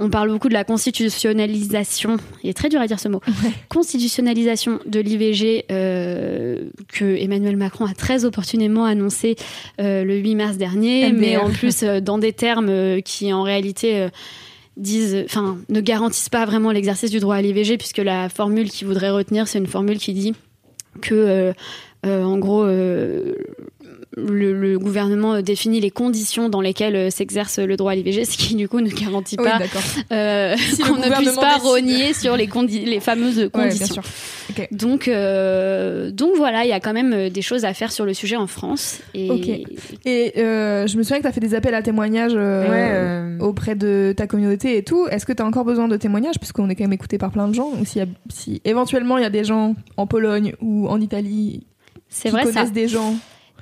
On parle beaucoup de la constitutionnalisation, il est très dur à dire ce mot, constitutionnalisation de l'IVG que Emmanuel Macron a très opportunément annoncé le 8 mars dernier, MDR. mais en plus dans des termes qui en réalité disent, enfin, ne garantissent pas vraiment l'exercice du droit à l'IVG puisque la formule qu'il voudrait retenir, c'est une formule qui dit que, euh, euh, en gros, euh, le, le gouvernement définit les conditions dans lesquelles euh, s'exerce le droit à l'IVG, ce qui du coup ne garantit Oui, pas d'accord. euh, Si qu'on ne puisse pas décide. rogner sur les, condi- les fameuses Ouais, bien conditions. sûr. Ok. Donc, euh, donc voilà, il y a quand même euh, des choses à faire sur le sujet en France. Et euh, je me souviens que tu as fait des appels à témoignages euh, Ouais, euh, auprès de ta communauté et tout. Est-ce que tu as encore besoin de témoignages? Puisqu'on est quand même écouté par plein de gens. Y a- si éventuellement il y a des gens en Pologne ou en Italie c'est qui vrai ça. connaissent des gens.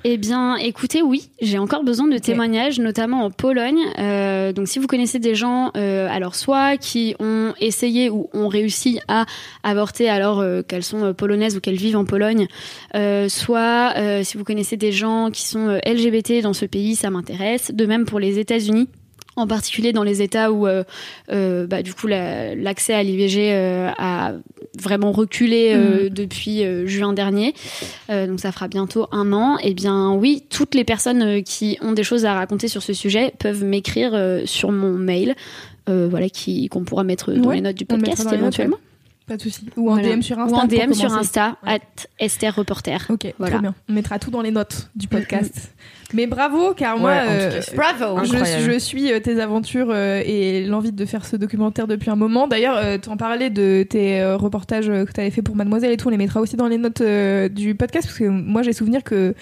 Eh bien, écoutez, oui, j'ai encore besoin de témoignages, notamment en Pologne. Euh, donc, si vous connaissez des gens, euh, alors soit qui ont essayé ou ont réussi à avorter alors euh, qu'elles sont euh, polonaises ou qu'elles vivent en Pologne, euh, soit euh, si vous connaissez des gens qui sont LGBT dans ce pays, ça m'intéresse. De même pour les États-Unis. En particulier dans les États où, euh, euh, bah, du coup, la- l'accès à l'IVG euh, a vraiment reculé euh, depuis juin dernier. Donc ça fera bientôt un an. Eh bien oui, toutes les personnes qui ont des choses à raconter sur ce sujet peuvent m'écrire sur mon mail, voilà, qui qu'on pourra mettre dans Ouais, les notes du podcast éventuellement. Pas de souci. Ou en Voilà. DM sur Insta. Ou en DM sur. Insta, at Esther Reporter. Ok, Voilà. très bien. On mettra tout dans les notes du podcast. [LAUGHS] Mais bravo, car moi, Ouais, euh, Bravo. je, suis euh, tes aventures euh, et l'envie de faire ce documentaire depuis un moment. D'ailleurs, euh, tu en parlais de tes euh, reportages que tu avais fait pour Mademoiselle et tout. On les mettra aussi dans les notes euh, du podcast parce que moi, j'ai souvenir que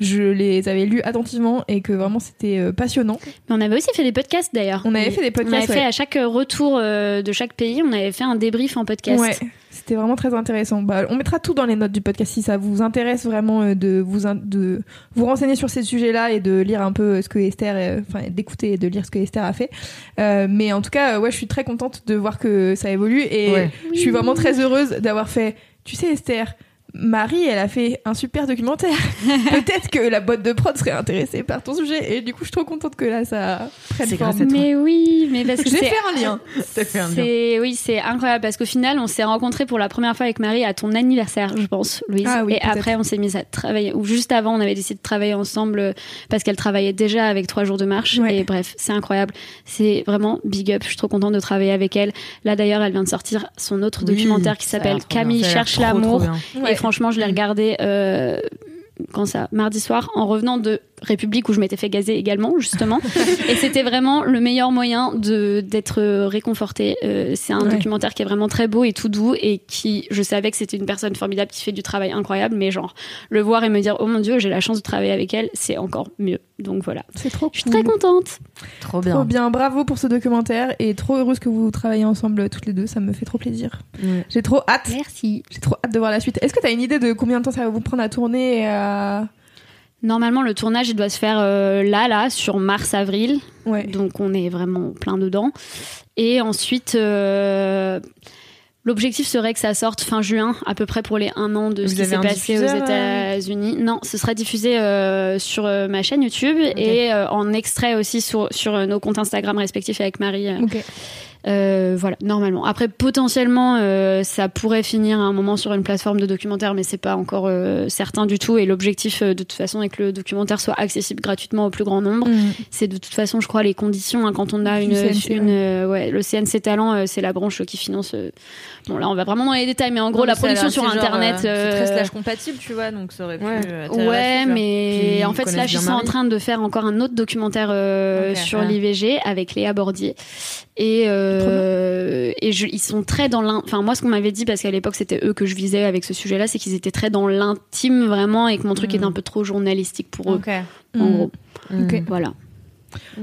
je les avais lus attentivement et que vraiment c'était euh, passionnant. Mais on avait aussi fait des podcasts d'ailleurs. On avait fait des On avait podcasts. fait ouais. à chaque retour euh, de chaque pays, on avait fait un débrief en podcast. Ouais, c'était vraiment très intéressant. Bah, on mettra tout dans les notes du podcast si ça vous intéresse vraiment euh, de vous in- de vous renseigner sur ces sujets-là et de lire un peu ce que Esther, enfin d'écouter et de lire ce que Esther a fait. Euh, mais en tout cas, ouais, je suis très contente de voir que ça évolue et Ouais. je suis vraiment très heureuse d'avoir fait. Tu sais, Esther. Marie, elle a fait un super documentaire. [LAUGHS] Peut-être que la boîte de prod serait intéressée par ton sujet. Et du coup, je suis trop contente que là, ça prenne forme. grâce à toi. Mais oui, mais parce que J'ai c'est fait un lien. Fait un oui, c'est incroyable parce qu'au final, on s'est rencontrés pour la première fois avec Marie à ton anniversaire, je pense, Louise. Ah oui, et après, on s'est mis à travailler. Ou juste avant, on avait décidé de travailler ensemble euh, parce qu'elle travaillait déjà avec trois jours de marche. Ouais. Et bref, c'est incroyable. C'est vraiment big up. Je suis trop contente de travailler avec elle. Là, d'ailleurs, elle vient de sortir son autre Oui, documentaire qui s'appelle. Camille cherche l'amour. Ouais. Franchement, je l'ai regardé. Euh, quand ça mardi soir en revenant de République où je m'étais fait gazer également justement. [LAUGHS] Et c'était vraiment le meilleur moyen de d'être réconforté Euh, c'est un Ouais. documentaire qui est vraiment très beau et tout doux et qui je savais que c'était une personne formidable qui fait du travail incroyable mais genre le voir et me dire oh mon dieu j'ai la chance de travailler avec elle c'est encore mieux. Donc voilà. C'est trop je suis très contente. Trop Trop bien, bravo pour ce documentaire et trop heureuse que vous travaillez ensemble toutes les deux, ça me fait trop plaisir. Ouais. J'ai trop hâte, merci. J'ai trop hâte de voir la suite. Est-ce que tu as une idée de combien de temps ça va vous prendre à tourner et à... normalement le tournage il doit se faire euh, là là sur mars avril Ouais. donc on est vraiment plein dedans. Et ensuite, euh, l'objectif serait que ça sorte fin juin, à peu près pour les un an de Vous ce qui s'est passé aux diffuseur, États-Unis. Non, ce sera diffusé euh, sur euh, ma chaîne YouTube et euh, en extrait aussi sur, sur euh, nos comptes Instagram respectifs avec Marie. euh, Ok. Euh, voilà, normalement. Après, potentiellement, euh, ça pourrait finir à un moment sur une plateforme de documentaire, mais c'est pas encore euh, certain du tout. Et l'objectif, euh, de toute façon, est que le documentaire soit accessible gratuitement au plus grand nombre. Mm. C'est de toute façon, je crois, les conditions hein, quand on a une, CNC, une euh, ouais, le CNC Talent, euh, c'est la branche qui finance. euh, Bon, là, on va vraiment dans les détails, mais en gros, Non, la production sur genre, Internet. euh, c'est très euh, slash compatible, tu vois, donc ça aurait pu. Ouais. euh, Ouais, mais Puis, en ils fait, je bien suis en train de faire encore un autre documentaire euh, Ok, sur ouais. l'IVG avec Léa Bordier. Et, euh, et je- ils sont très dans l'in... Enfin, moi, ce qu'on m'avait dit, parce qu'à l'époque, c'était eux que je visais avec ce sujet-là, c'est qu'ils étaient très dans l'intime, vraiment, et que mon truc Mm. était un peu trop journalistique pour eux, Ok. en Mm. gros. Ok. Voilà.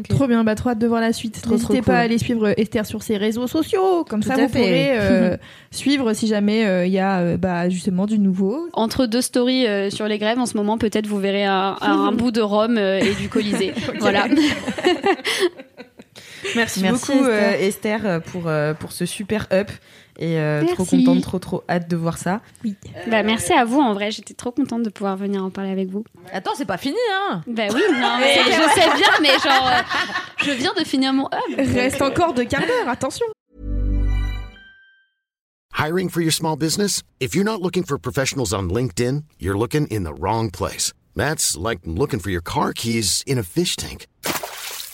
Trop bien, bah trop hâte de voir la suite. N'hésitez pas cool. à aller suivre Esther sur ses réseaux sociaux, comme Tout ça vous fait. pourrez [LAUGHS] euh, suivre si jamais euh, il y a euh, bah, justement du nouveau. Entre deux stories euh, sur les grèves, en ce moment, peut-être vous verrez un, un bout de Rome euh, et du Colisée. [LAUGHS] Voilà. [LAUGHS] Merci, Merci, beaucoup Esther. euh, Esther euh, pour, euh, pour ce super up. Et euh, trop contente, trop trop hâte de voir ça. Bah, merci à vous, en vrai. J'étais trop contente de pouvoir venir en parler avec vous. Attends, c'est pas fini, hein Bah oui, non, mais [LAUGHS] je sais bien, mais genre, euh, je viens de finir mon hub. Reste encore deux quarts d'heure, attention. Hiring for your small business? If you're not looking for professionals on LinkedIn, you're looking in the wrong place. That's like looking for your car keys in a fish tank.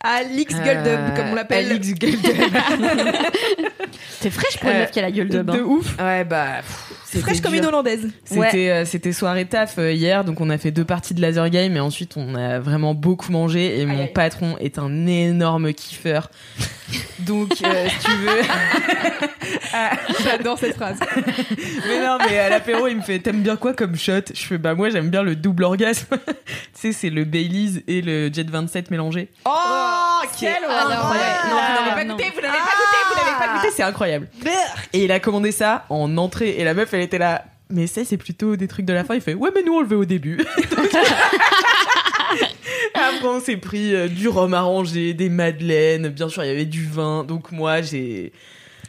Alix Euh, Guldub, comme on l'appelle. Alix Guldub. [LAUGHS] T'es fraîche pour une Euh, meuf qui a la gueule de bain. De ouf. ouais, bah. pff, Fraîche comme une hollandaise. C'était euh, c'était soirée taf euh, hier, donc on a fait deux parties de laser game et ensuite on a vraiment beaucoup mangé et mon aïe. patron est un énorme kiffeur. Donc euh, si tu veux, [LAUGHS] J'adore cette phrase. [LAUGHS] mais non mais à l'apéro il me fait t'aimes bien quoi comme shot? Je fais bah moi j'aime bien le double orgasme. [LAUGHS] tu sais c'est le Baileys et le Jet 27 mélangés. Oh, quel incroyable. Non, vous n'avez pas non. goûté, vous n'avez pas goûté, pas goûté, c'est incroyable. Et il a commandé ça en entrée et la meuf elle était là. Mais ça c'est plutôt des trucs de la fin. Il fait ouais mais nous on le veut au début. [LAUGHS] Après on s'est pris euh, du rhum arrangé, des madeleines, bien sûr il y avait du vin. Donc moi j'ai Et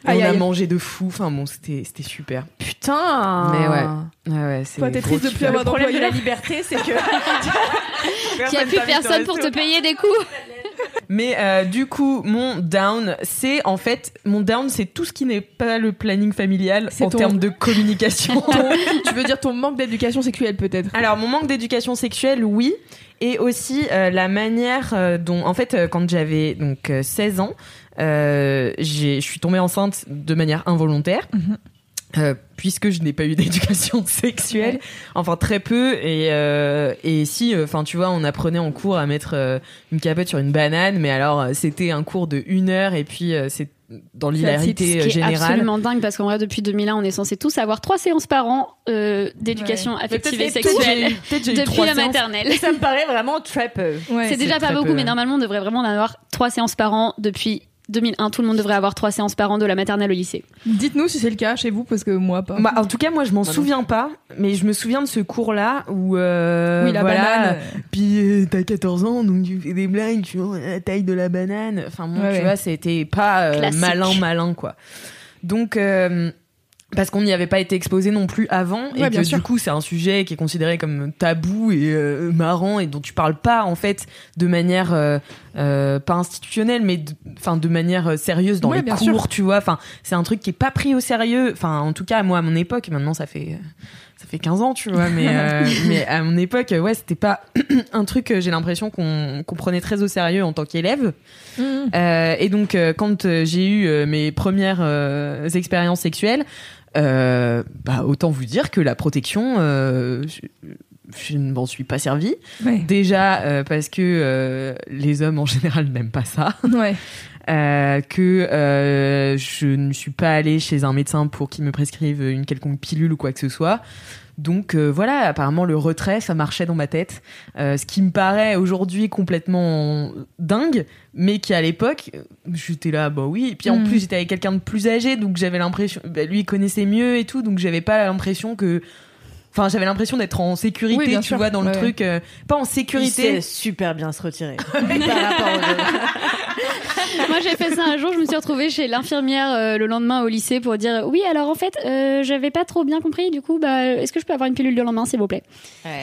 Aïe, on a aïe. mangé de fou. Enfin bon, c'était c'était super. Putain. Mais ouais. Ouais, ouais, c'est Toi, t'es triste de plus avoir Le problème de la liberté, c'est que [LAUGHS] [LAUGHS] Qu'il n'y a plus personne pour te payer des coups. Mais euh, du coup, mon down, c'est en fait mon down, c'est tout ce qui n'est pas le planning familial en ton- termes de communication. [LAUGHS] [LAUGHS] Tu veux dire ton manque d'éducation sexuelle peut-être? Alors mon manque d'éducation sexuelle, oui, et aussi euh, la manière euh, dont, en fait, quand j'avais donc euh, 16 ans, je suis tombée enceinte de manière involontaire. Euh, puisque je n'ai pas eu d'éducation [LAUGHS] sexuelle, enfin très peu, et, euh, et si, enfin tu vois, on apprenait en cours à mettre euh, une capote sur une banane, mais alors euh, c'était un cours de une heure, et puis euh, c'est dans l'hilarité euh, générale. absolument dingue parce qu'en vrai, depuis 2001, on est censé tous avoir trois séances par an euh, d'éducation Ouais. affective et sexuelle eu- depuis la séances. maternelle. ça me paraît vraiment très peu. Ouais. C'est déjà c'est pas beaucoup, peu, mais ouais. normalement, on devrait vraiment en avoir trois séances par an depuis 2001. Tout le monde devrait avoir trois séances par an de la maternelle au lycée. Dites-nous si c'est le cas chez vous parce que moi pas. Bah, en tout cas, moi, je m'en non. souviens pas, mais je me souviens de ce cours-là où, euh, oui, la voilà, banane. Puis euh, t'as 14 ans, donc tu fais des blagues, tu vois, la taille de la banane. Enfin bon, Ouais, tu ouais. vois, c'était pas euh, malin, malin, quoi. Donc, euh, parce qu'on n'y avait pas été exposé non plus avant, et Ouais, bien que du coup, c'est un sujet qui est considéré comme tabou et euh, marrant, et dont tu parles pas, en fait, de manière, euh, euh, pas institutionnelle, mais de- enfin de, manière euh, sérieuse dans Ouais, les cours, sûr. tu vois. Enfin, c'est un truc qui est pas pris au sérieux. Enfin, en tout cas, moi, à mon époque, maintenant, ça fait ça fait 15 ans, tu vois, mais, euh, [LAUGHS] mais à mon époque, ouais, c'était pas [CLEARS THROAT] un truc que j'ai l'impression qu'on qu'on prenait très au sérieux en tant qu'élève. Mmh. Et donc, quand j'ai eu mes premières expériences sexuelles, euh, bah, autant vous dire que la protection, euh, je, je ne m'en suis pas servi. Ouais. Déjà euh, parce que euh, les hommes en général [LAUGHS] n'aiment pas ça. Ouais. Euh, que euh, je ne suis pas allée chez un médecin pour qu'il me prescrive une quelconque pilule ou quoi que ce soit. Donc euh, voilà, apparemment le retrait, ça marchait dans ma tête. Euh, ce qui me paraît aujourd'hui complètement dingue, mais qui à l'époque, j'étais là, bah oui. Et puis en Mm. plus, j'étais avec quelqu'un de plus âgé, donc j'avais l'impression, bah, lui il connaissait mieux et tout, donc j'avais pas l'impression que. Enfin, j'avais l'impression d'être en sécurité, Oui, tu sûr. vois, dans le Ouais, truc. euh, pas en Il sécurité. sait super bien se retirer. [LAUGHS] Par. [LAUGHS] Moi, j'ai fait ça un jour. Je me suis retrouvée chez l'infirmière euh, le lendemain au lycée pour dire oui. Alors en fait, euh, j'avais pas trop bien compris. Du coup, bah, est-ce que je peux avoir une pilule le lendemain, s'il vous plaît?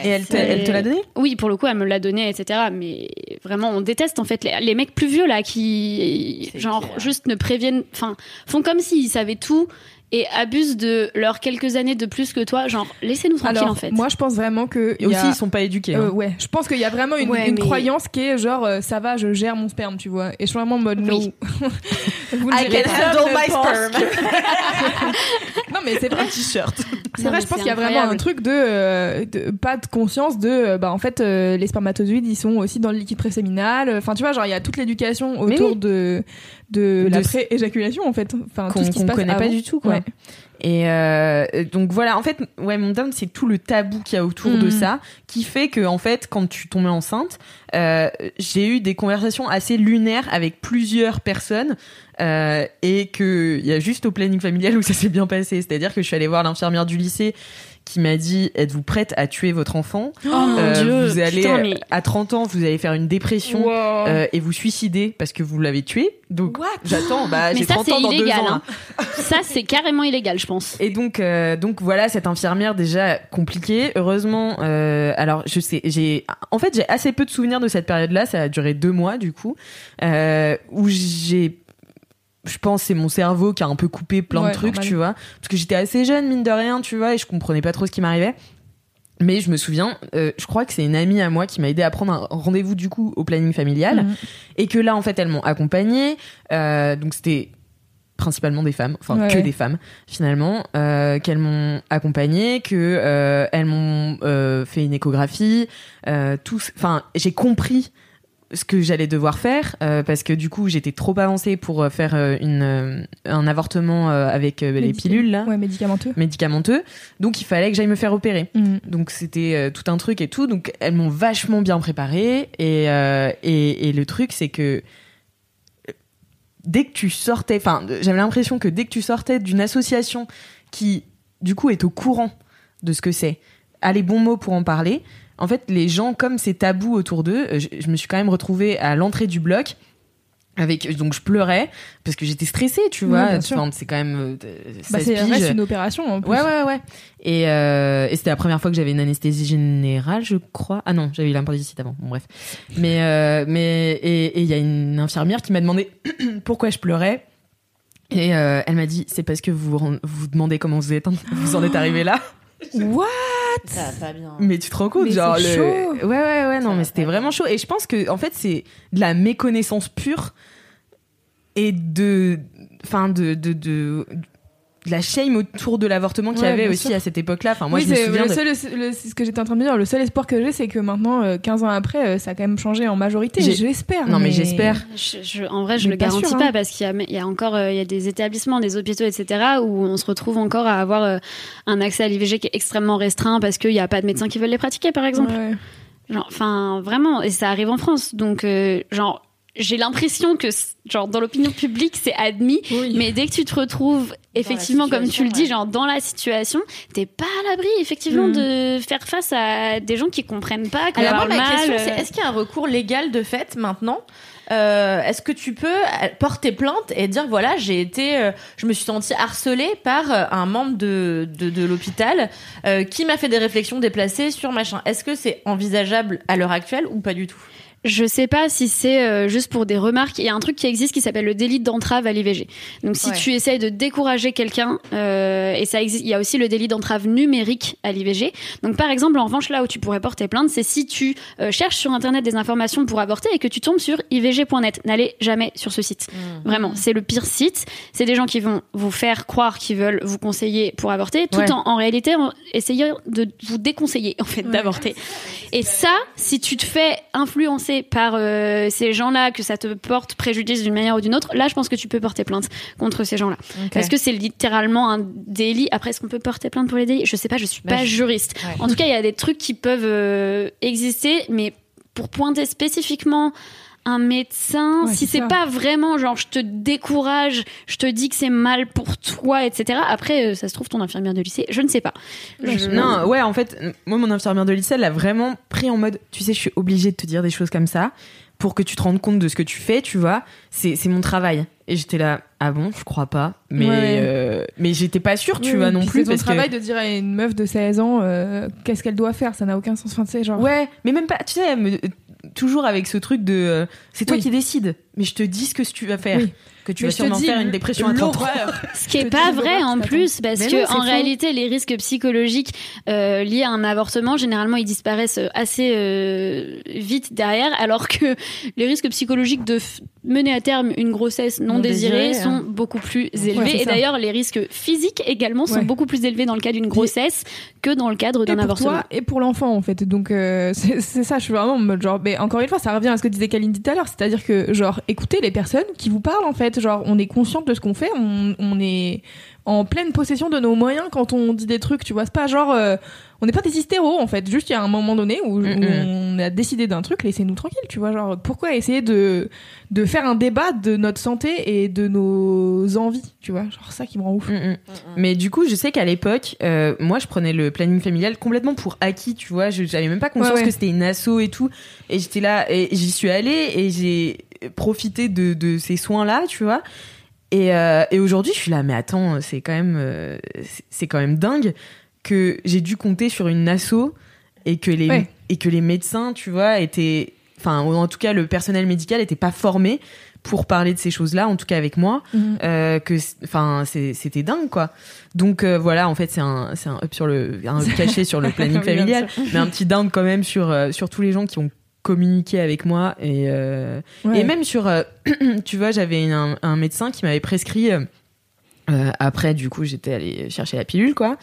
Et elle te, elle te l'a donné Oui, pour le coup, elle me l'a donné, etc. Mais vraiment, on déteste en fait les, les mecs plus vieux là qui, genre, clair. juste ne préviennent, enfin, font comme s'ils savaient tout et abusent de leurs quelques années de plus que toi. Genre, laissez-nous tranquille Alors, en fait. moi je pense vraiment que. Et aussi, a- ils sont pas éduqués. Euh, hein. ouais, je pense qu'il y a vraiment une, Ouais, une mais- croyance qui est genre euh, ça va, je gère mon sperme, tu vois. Et je suis vraiment en mode no. Oui. [LAUGHS] Vous ne I can handle my sperm. [LAUGHS] Non mais c'est vrai. Un t-shirt. C'est vrai, je pense qu'il y a vraiment un truc de, euh, de- pas de conscience de bah en fait euh, les spermatozoïdes ils sont aussi dans le liquide préséminal. Enfin tu vois genre il y a toute l'éducation autour oui. de de, la De- pré-éjaculation en fait. Enfin tout qu'on passe connaît pas du tout quoi. Ouais. Et euh, donc voilà, en fait, ouais, mon down, c'est tout le tabou qu'il y a autour de Mhm. ça, qui fait que en fait, quand tu tombais enceinte, euh, j'ai eu des conversations assez lunaires avec plusieurs personnes, euh, et que il y a juste au planning familial où ça s'est bien passé. C'est-à-dire que je suis allée voir l'infirmière du lycée qui m'a dit êtes-vous prête à tuer votre enfant Oh mon Euh, dieu. Vous allez Putain, mais- à 30 ans, vous allez faire une dépression. Wow. euh, et vous suicider parce que vous l'avez tué. Donc j'attends, bah Mais j'ai ça, 30 c'est ans dans illégal. deux ans. hein. ça, c'est carrément illégal, je pense. Et donc, euh, donc voilà, cette infirmière déjà compliquée. Heureusement, euh, alors je sais, j'ai, en fait, j'ai assez peu de souvenirs de cette période-là. Ça a duré deux mois du coup, euh, où j'ai, je pense, c'est mon cerveau qui a un peu coupé plein Ouais, de trucs, normal. tu vois, parce que j'étais assez jeune mine de rien, tu vois, et je comprenais pas trop ce qui m'arrivait. Mais je me souviens, euh, je crois que c'est une amie à moi qui m'a aidé à prendre un rendez-vous du coup au planning familial Mhm. et que là en fait elles m'ont accompagnée euh, donc c'était principalement des femmes enfin Ouais, que des femmes finalement euh, qu'elles m'ont accompagnée que euh, elles m'ont euh, fait une échographie enfin j'ai compris ce que j'allais devoir faire euh, parce que du coup j'étais trop avancée pour euh, faire euh, une un avortement avec les pilules là Ouais, médicamenteux. médicamenteux donc il fallait que j'aille me faire opérer Mhm. donc c'était tout un truc et tout. Donc elles m'ont vachement bien préparé et, et et le truc c'est que dès que tu sortais, enfin j'avais l'impression que dès que tu sortais d'une association qui du coup est au courant de ce que c'est, a les bons mots pour en parler. En fait, les gens comme c'est tabou autour d'eux, euh, je, je me suis quand même retrouvée à l'entrée du bloc avec donc je pleurais parce que j'étais stressée tu vois. Enfin, c'est quand même euh, Bah, 16 c'est une opération en plus. ouais ouais ouais. Et, euh, et c'était la première fois que j'avais une anesthésie générale je crois. Ah non j'avais eu l'appendicite avant. Bon bref. Mais euh, mais et il y a une infirmière qui m'a demandé [CLEARS THROAT] pourquoi je pleurais. Et euh, elle m'a dit c'est parce que vous vous vous demandez comment vous êtes vous en êtes arrivé là. [GASPS] What? Ça va pas bien. mais tu te rends compte Mais genre le chaud. ouais ouais ouais non Ça mais c'était vraiment chaud et je pense que en fait c'est de la méconnaissance pure et de enfin de de, de de la shame autour de l'avortement qu'il y Ouais, avait aussi sûr. à cette époque-là. Enfin, moi, oui, je me c'est souviens le de- c'est ce que j'étais en train de dire. Le seul espoir que j'ai, c'est que maintenant, euh, 15 ans après, euh, ça a quand même changé en majorité. J'espère. Non, mais j'espère. Je- je- en vrai, je Mais le pas garantis sûr, pas hein. parce qu'il y a, il y a encore euh, il y a des établissements, des hôpitaux, etc. où on se retrouve encore à avoir euh, un accès à l'IVG qui est extrêmement restreint parce qu'il n'y a pas de médecins qui veulent les pratiquer, par exemple. Ouais. Genre, enfin, vraiment, et ça arrive en France. Donc, euh, genre, j'ai l'impression que, genre, dans l'opinion publique, c'est admis, mais dès que tu te retrouves, effectivement, comme tu le dis, ouais. genre, dans la situation, t'es pas à l'abri, effectivement, Mhm. de faire face à des gens qui comprennent pas, qui Alors ma mal. question, euh, c'est est-ce qu'il y a un recours légal de fait maintenant Euh, Est-ce que tu peux euh, porter plainte et dire voilà j'ai été, euh, je me suis sentie harcelée par euh, un membre de de, de l'hôpital euh, qui m'a fait des réflexions déplacées sur machin. Est-ce que c'est envisageable à l'heure actuelle ou pas du tout? Je sais pas si c'est euh, juste pour des remarques. Il y a un truc qui existe qui s'appelle le délit d'entrave à l'IVG. Donc si Ouais. tu essayes de décourager quelqu'un, euh, et ça existe, il y a aussi le délit d'entrave numérique à l'IVG. Donc par exemple, en revanche, là où tu pourrais porter plainte, c'est si tu euh, cherches sur internet des informations pour avorter et que tu tombes sur ivg.net. N'allez jamais sur ce site. Vraiment, c'est le pire site. C'est des gens qui vont vous faire croire qu'ils veulent vous conseiller pour avorter, tout Ouais. en, en réalité en essayant de vous déconseiller en fait d'avorter. Et ça, si tu te fais influencer par euh, ces gens-là, que ça te porte préjudice d'une manière ou d'une autre, là, je pense que tu peux porter plainte contre ces gens-là. Parce que c'est littéralement un délit. Après, est-ce qu'on peut porter plainte pour les délits? Je sais pas, je suis Bah, pas juriste. Ouais. En tout cas, il y a des trucs qui peuvent euh, exister, mais pour pointer spécifiquement un médecin, Ouais, si c'est pas vraiment genre je te décourage, je te dis que c'est mal pour toi, etc. Après, euh, ça se trouve ton infirmière de lycée, je ne sais pas. Je- Non, ouais, en fait, moi, mon infirmière de lycée, elle l'a vraiment pris en mode, tu sais, je suis obligée de te dire des choses comme ça pour que tu te rendes compte de ce que tu fais, tu vois. C'est c'est mon travail. Et j'étais là, ah bon, je crois pas. Mais, Ouais. euh, mais j'étais pas sûre, tu Oui, vois, non plus. C'est ton Parce travail que... de dire à une meuf de 16 ans euh, qu'est-ce qu'elle doit faire. Ça n'a aucun sens. Enfin, tu sais, genre. Ouais, mais même pas, tu sais, elle me- toujours avec ce truc de, euh, c'est toi Oui. qui décides, mais je te dis ce que tu vas faire. Oui. Que tu Mais vas sûrement dis faire une dépression à 30 ans. l'horreur. [LAUGHS] Ce qui est pas vrai en plus, parce Mais que non, en réalité, les risques psychologiques euh, liés à un avortement, généralement, ils disparaissent assez euh, vite derrière, alors que [LAUGHS] les risques psychologiques de mener à terme une grossesse non, Non désirée, désirée, sont hein. beaucoup plus élevés. Et d'ailleurs, les risques physiques également sont Ouais. beaucoup plus élevés dans le cas d'une grossesse que dans le cadre d'un pour avortement. toi et pour l'enfant en fait donc euh, [LAUGHS] c'est ça je suis vraiment en mode genre mais encore une fois ça revient à ce que disait Kalindi tout à l'heure c'est à dire que genre écoutez les personnes qui vous parlent en fait genre on est consciente de ce qu'on fait on, on est en pleine possession de nos moyens quand on dit des trucs tu vois c'est pas genre euh, on n'est pas des hystéros en fait juste il y a un moment donné où, où Mm-mm. on a décidé d'un truc laissez-nous tranquilles tu vois genre pourquoi essayer de de faire un débat de notre santé et de nos envies tu vois genre ça qui me rend ouf Mm, mm. Mais du coup, je sais qu'à l'époque, euh, moi, je prenais le planning familial complètement pour acquis, tu vois. Je j'avais même pas conscience Ouais, ouais. que c'était une asso et tout. Et j'étais là, et j'y suis allée et j'ai profité de, de ces soins-là, tu vois. Et, euh, et aujourd'hui, je suis là, mais attends, c'est quand même, euh, c'est- quand même dingue que j'ai dû compter sur une asso et que les Ouais. et que les médecins, tu vois, étaient, enfin, en tout cas, le personnel médical était pas formé pour parler de ces choses-là, en tout cas avec moi Mhm. euh, que enfin c'était dingue quoi donc voilà en fait c'est un c'est un up sur le un up [LAUGHS] caché sur le planning familial mais un petit down quand même sur sur tous les gens qui ont communiqué avec moi et euh, Ouais. et même sur euh, [CLEARS THROAT] tu vois j'avais un, un médecin qui m'avait prescrit euh, après du coup j'étais allée chercher la pilule quoi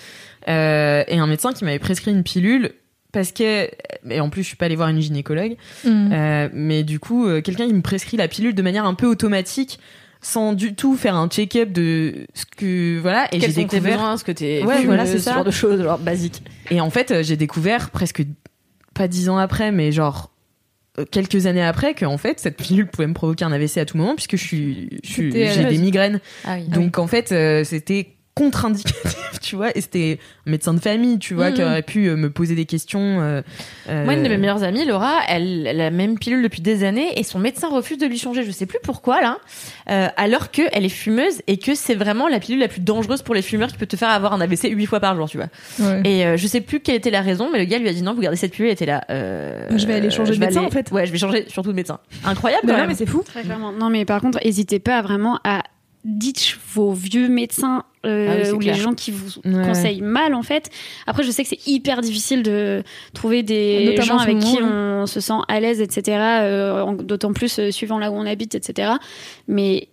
et un médecin qui m'avait prescrit une pilule parce que et en plus je suis pas allée voir une gynécologue euh, mais du coup, euh, quelqu'un qui me prescrit la pilule de manière un peu automatique, sans du tout faire un check-up de ce que voilà. Et j'ai tes découvert. ce que t'es Ouais, voilà, c'est ce ça. genre de choses, genre basique. Et en fait, j'ai découvert presque pas dix ans après, mais genre quelques années après, que en fait cette pilule pouvait me provoquer un AVC à tout moment puisque je suis, je j'ai des migraines. Ah oui. Donc en fait, euh, c'était contre-indicatif, [LAUGHS] tu vois. Et c'était un médecin de famille, tu vois, qui aurait pu euh, me poser des questions. euh, euh, Moi, une de mes meilleures amies, Laura, elle, elle a la même pilule depuis des années et son médecin refuse de lui changer. Je sais plus pourquoi là, euh, alors que elle est fumeuse et que c'est vraiment la pilule la plus dangereuse pour les fumeurs qui peut te faire avoir un AVC huit fois par jour, tu vois. Ouais. Et euh, je sais plus quelle était la raison, mais le gars lui a dit non, vous gardez cette pilule. Elle était là. euh, Je vais aller changer de je vais médecin, aller- en fait. Ouais, je vais changer surtout de médecin. Incroyable. Non, quand non, même. mais c'est fou. Très clairement. Non, mais par contre, n'hésitez pas vraiment à ditch vos vieux médecins euh, Ah oui, ou clair. les gens qui vous Ouais. conseillent mal en fait. Après, je sais que c'est hyper difficile de trouver des Notamment gens avec qui on se sent à l'aise, etc. euh, D'autant plus euh, suivant là où on habite, etc. Mais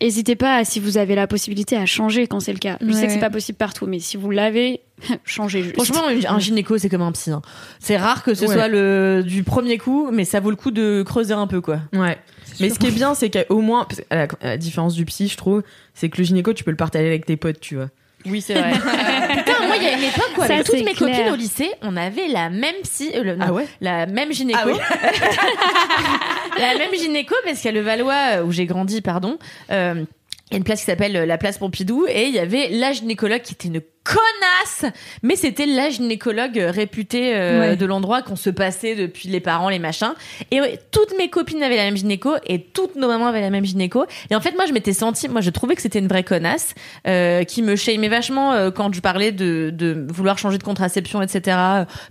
N'hésitez pas, si vous avez la possibilité, à changer quand c'est le cas. Je sais que c'est pas possible partout, mais si vous l'avez, [LAUGHS] changez juste. Franchement, un gynéco, c'est comme un psy. hein. C'est rare que ce Ouais. soit le du premier coup, mais ça vaut le coup de creuser un peu, quoi. Ouais. Mais ce qui est bien, c'est qu'au moins, à la, à la différence du psy, je trouve, c'est que le gynéco, tu peux le partager avec tes potes, tu vois. Oui, c'est vrai. [LAUGHS] Putain, moi, il y a une époque où Ça, avec toutes mes clair. copines au lycée, on avait la même psy, euh, le- non, Ah ouais la même gynéco. Ah oui. [LAUGHS] la même gynéco parce qu'il y a le Valois euh, où j'ai grandi, pardon. euh, il y a une place qui s'appelle euh, la place Pompidou et il y avait la gynécologue qui était une connasse, mais c'était la gynécologue réputée euh, Ouais. de l'endroit qu'on se passait depuis les parents, les machins. Et ouais, toutes mes copines avaient la même gynéco et toutes nos mamans avaient la même gynéco. Et en fait, moi, je m'étais sentie, moi, je trouvais que c'était une vraie connasse euh, qui me shameait vachement euh, quand je parlais de, de vouloir changer de contraception, etc.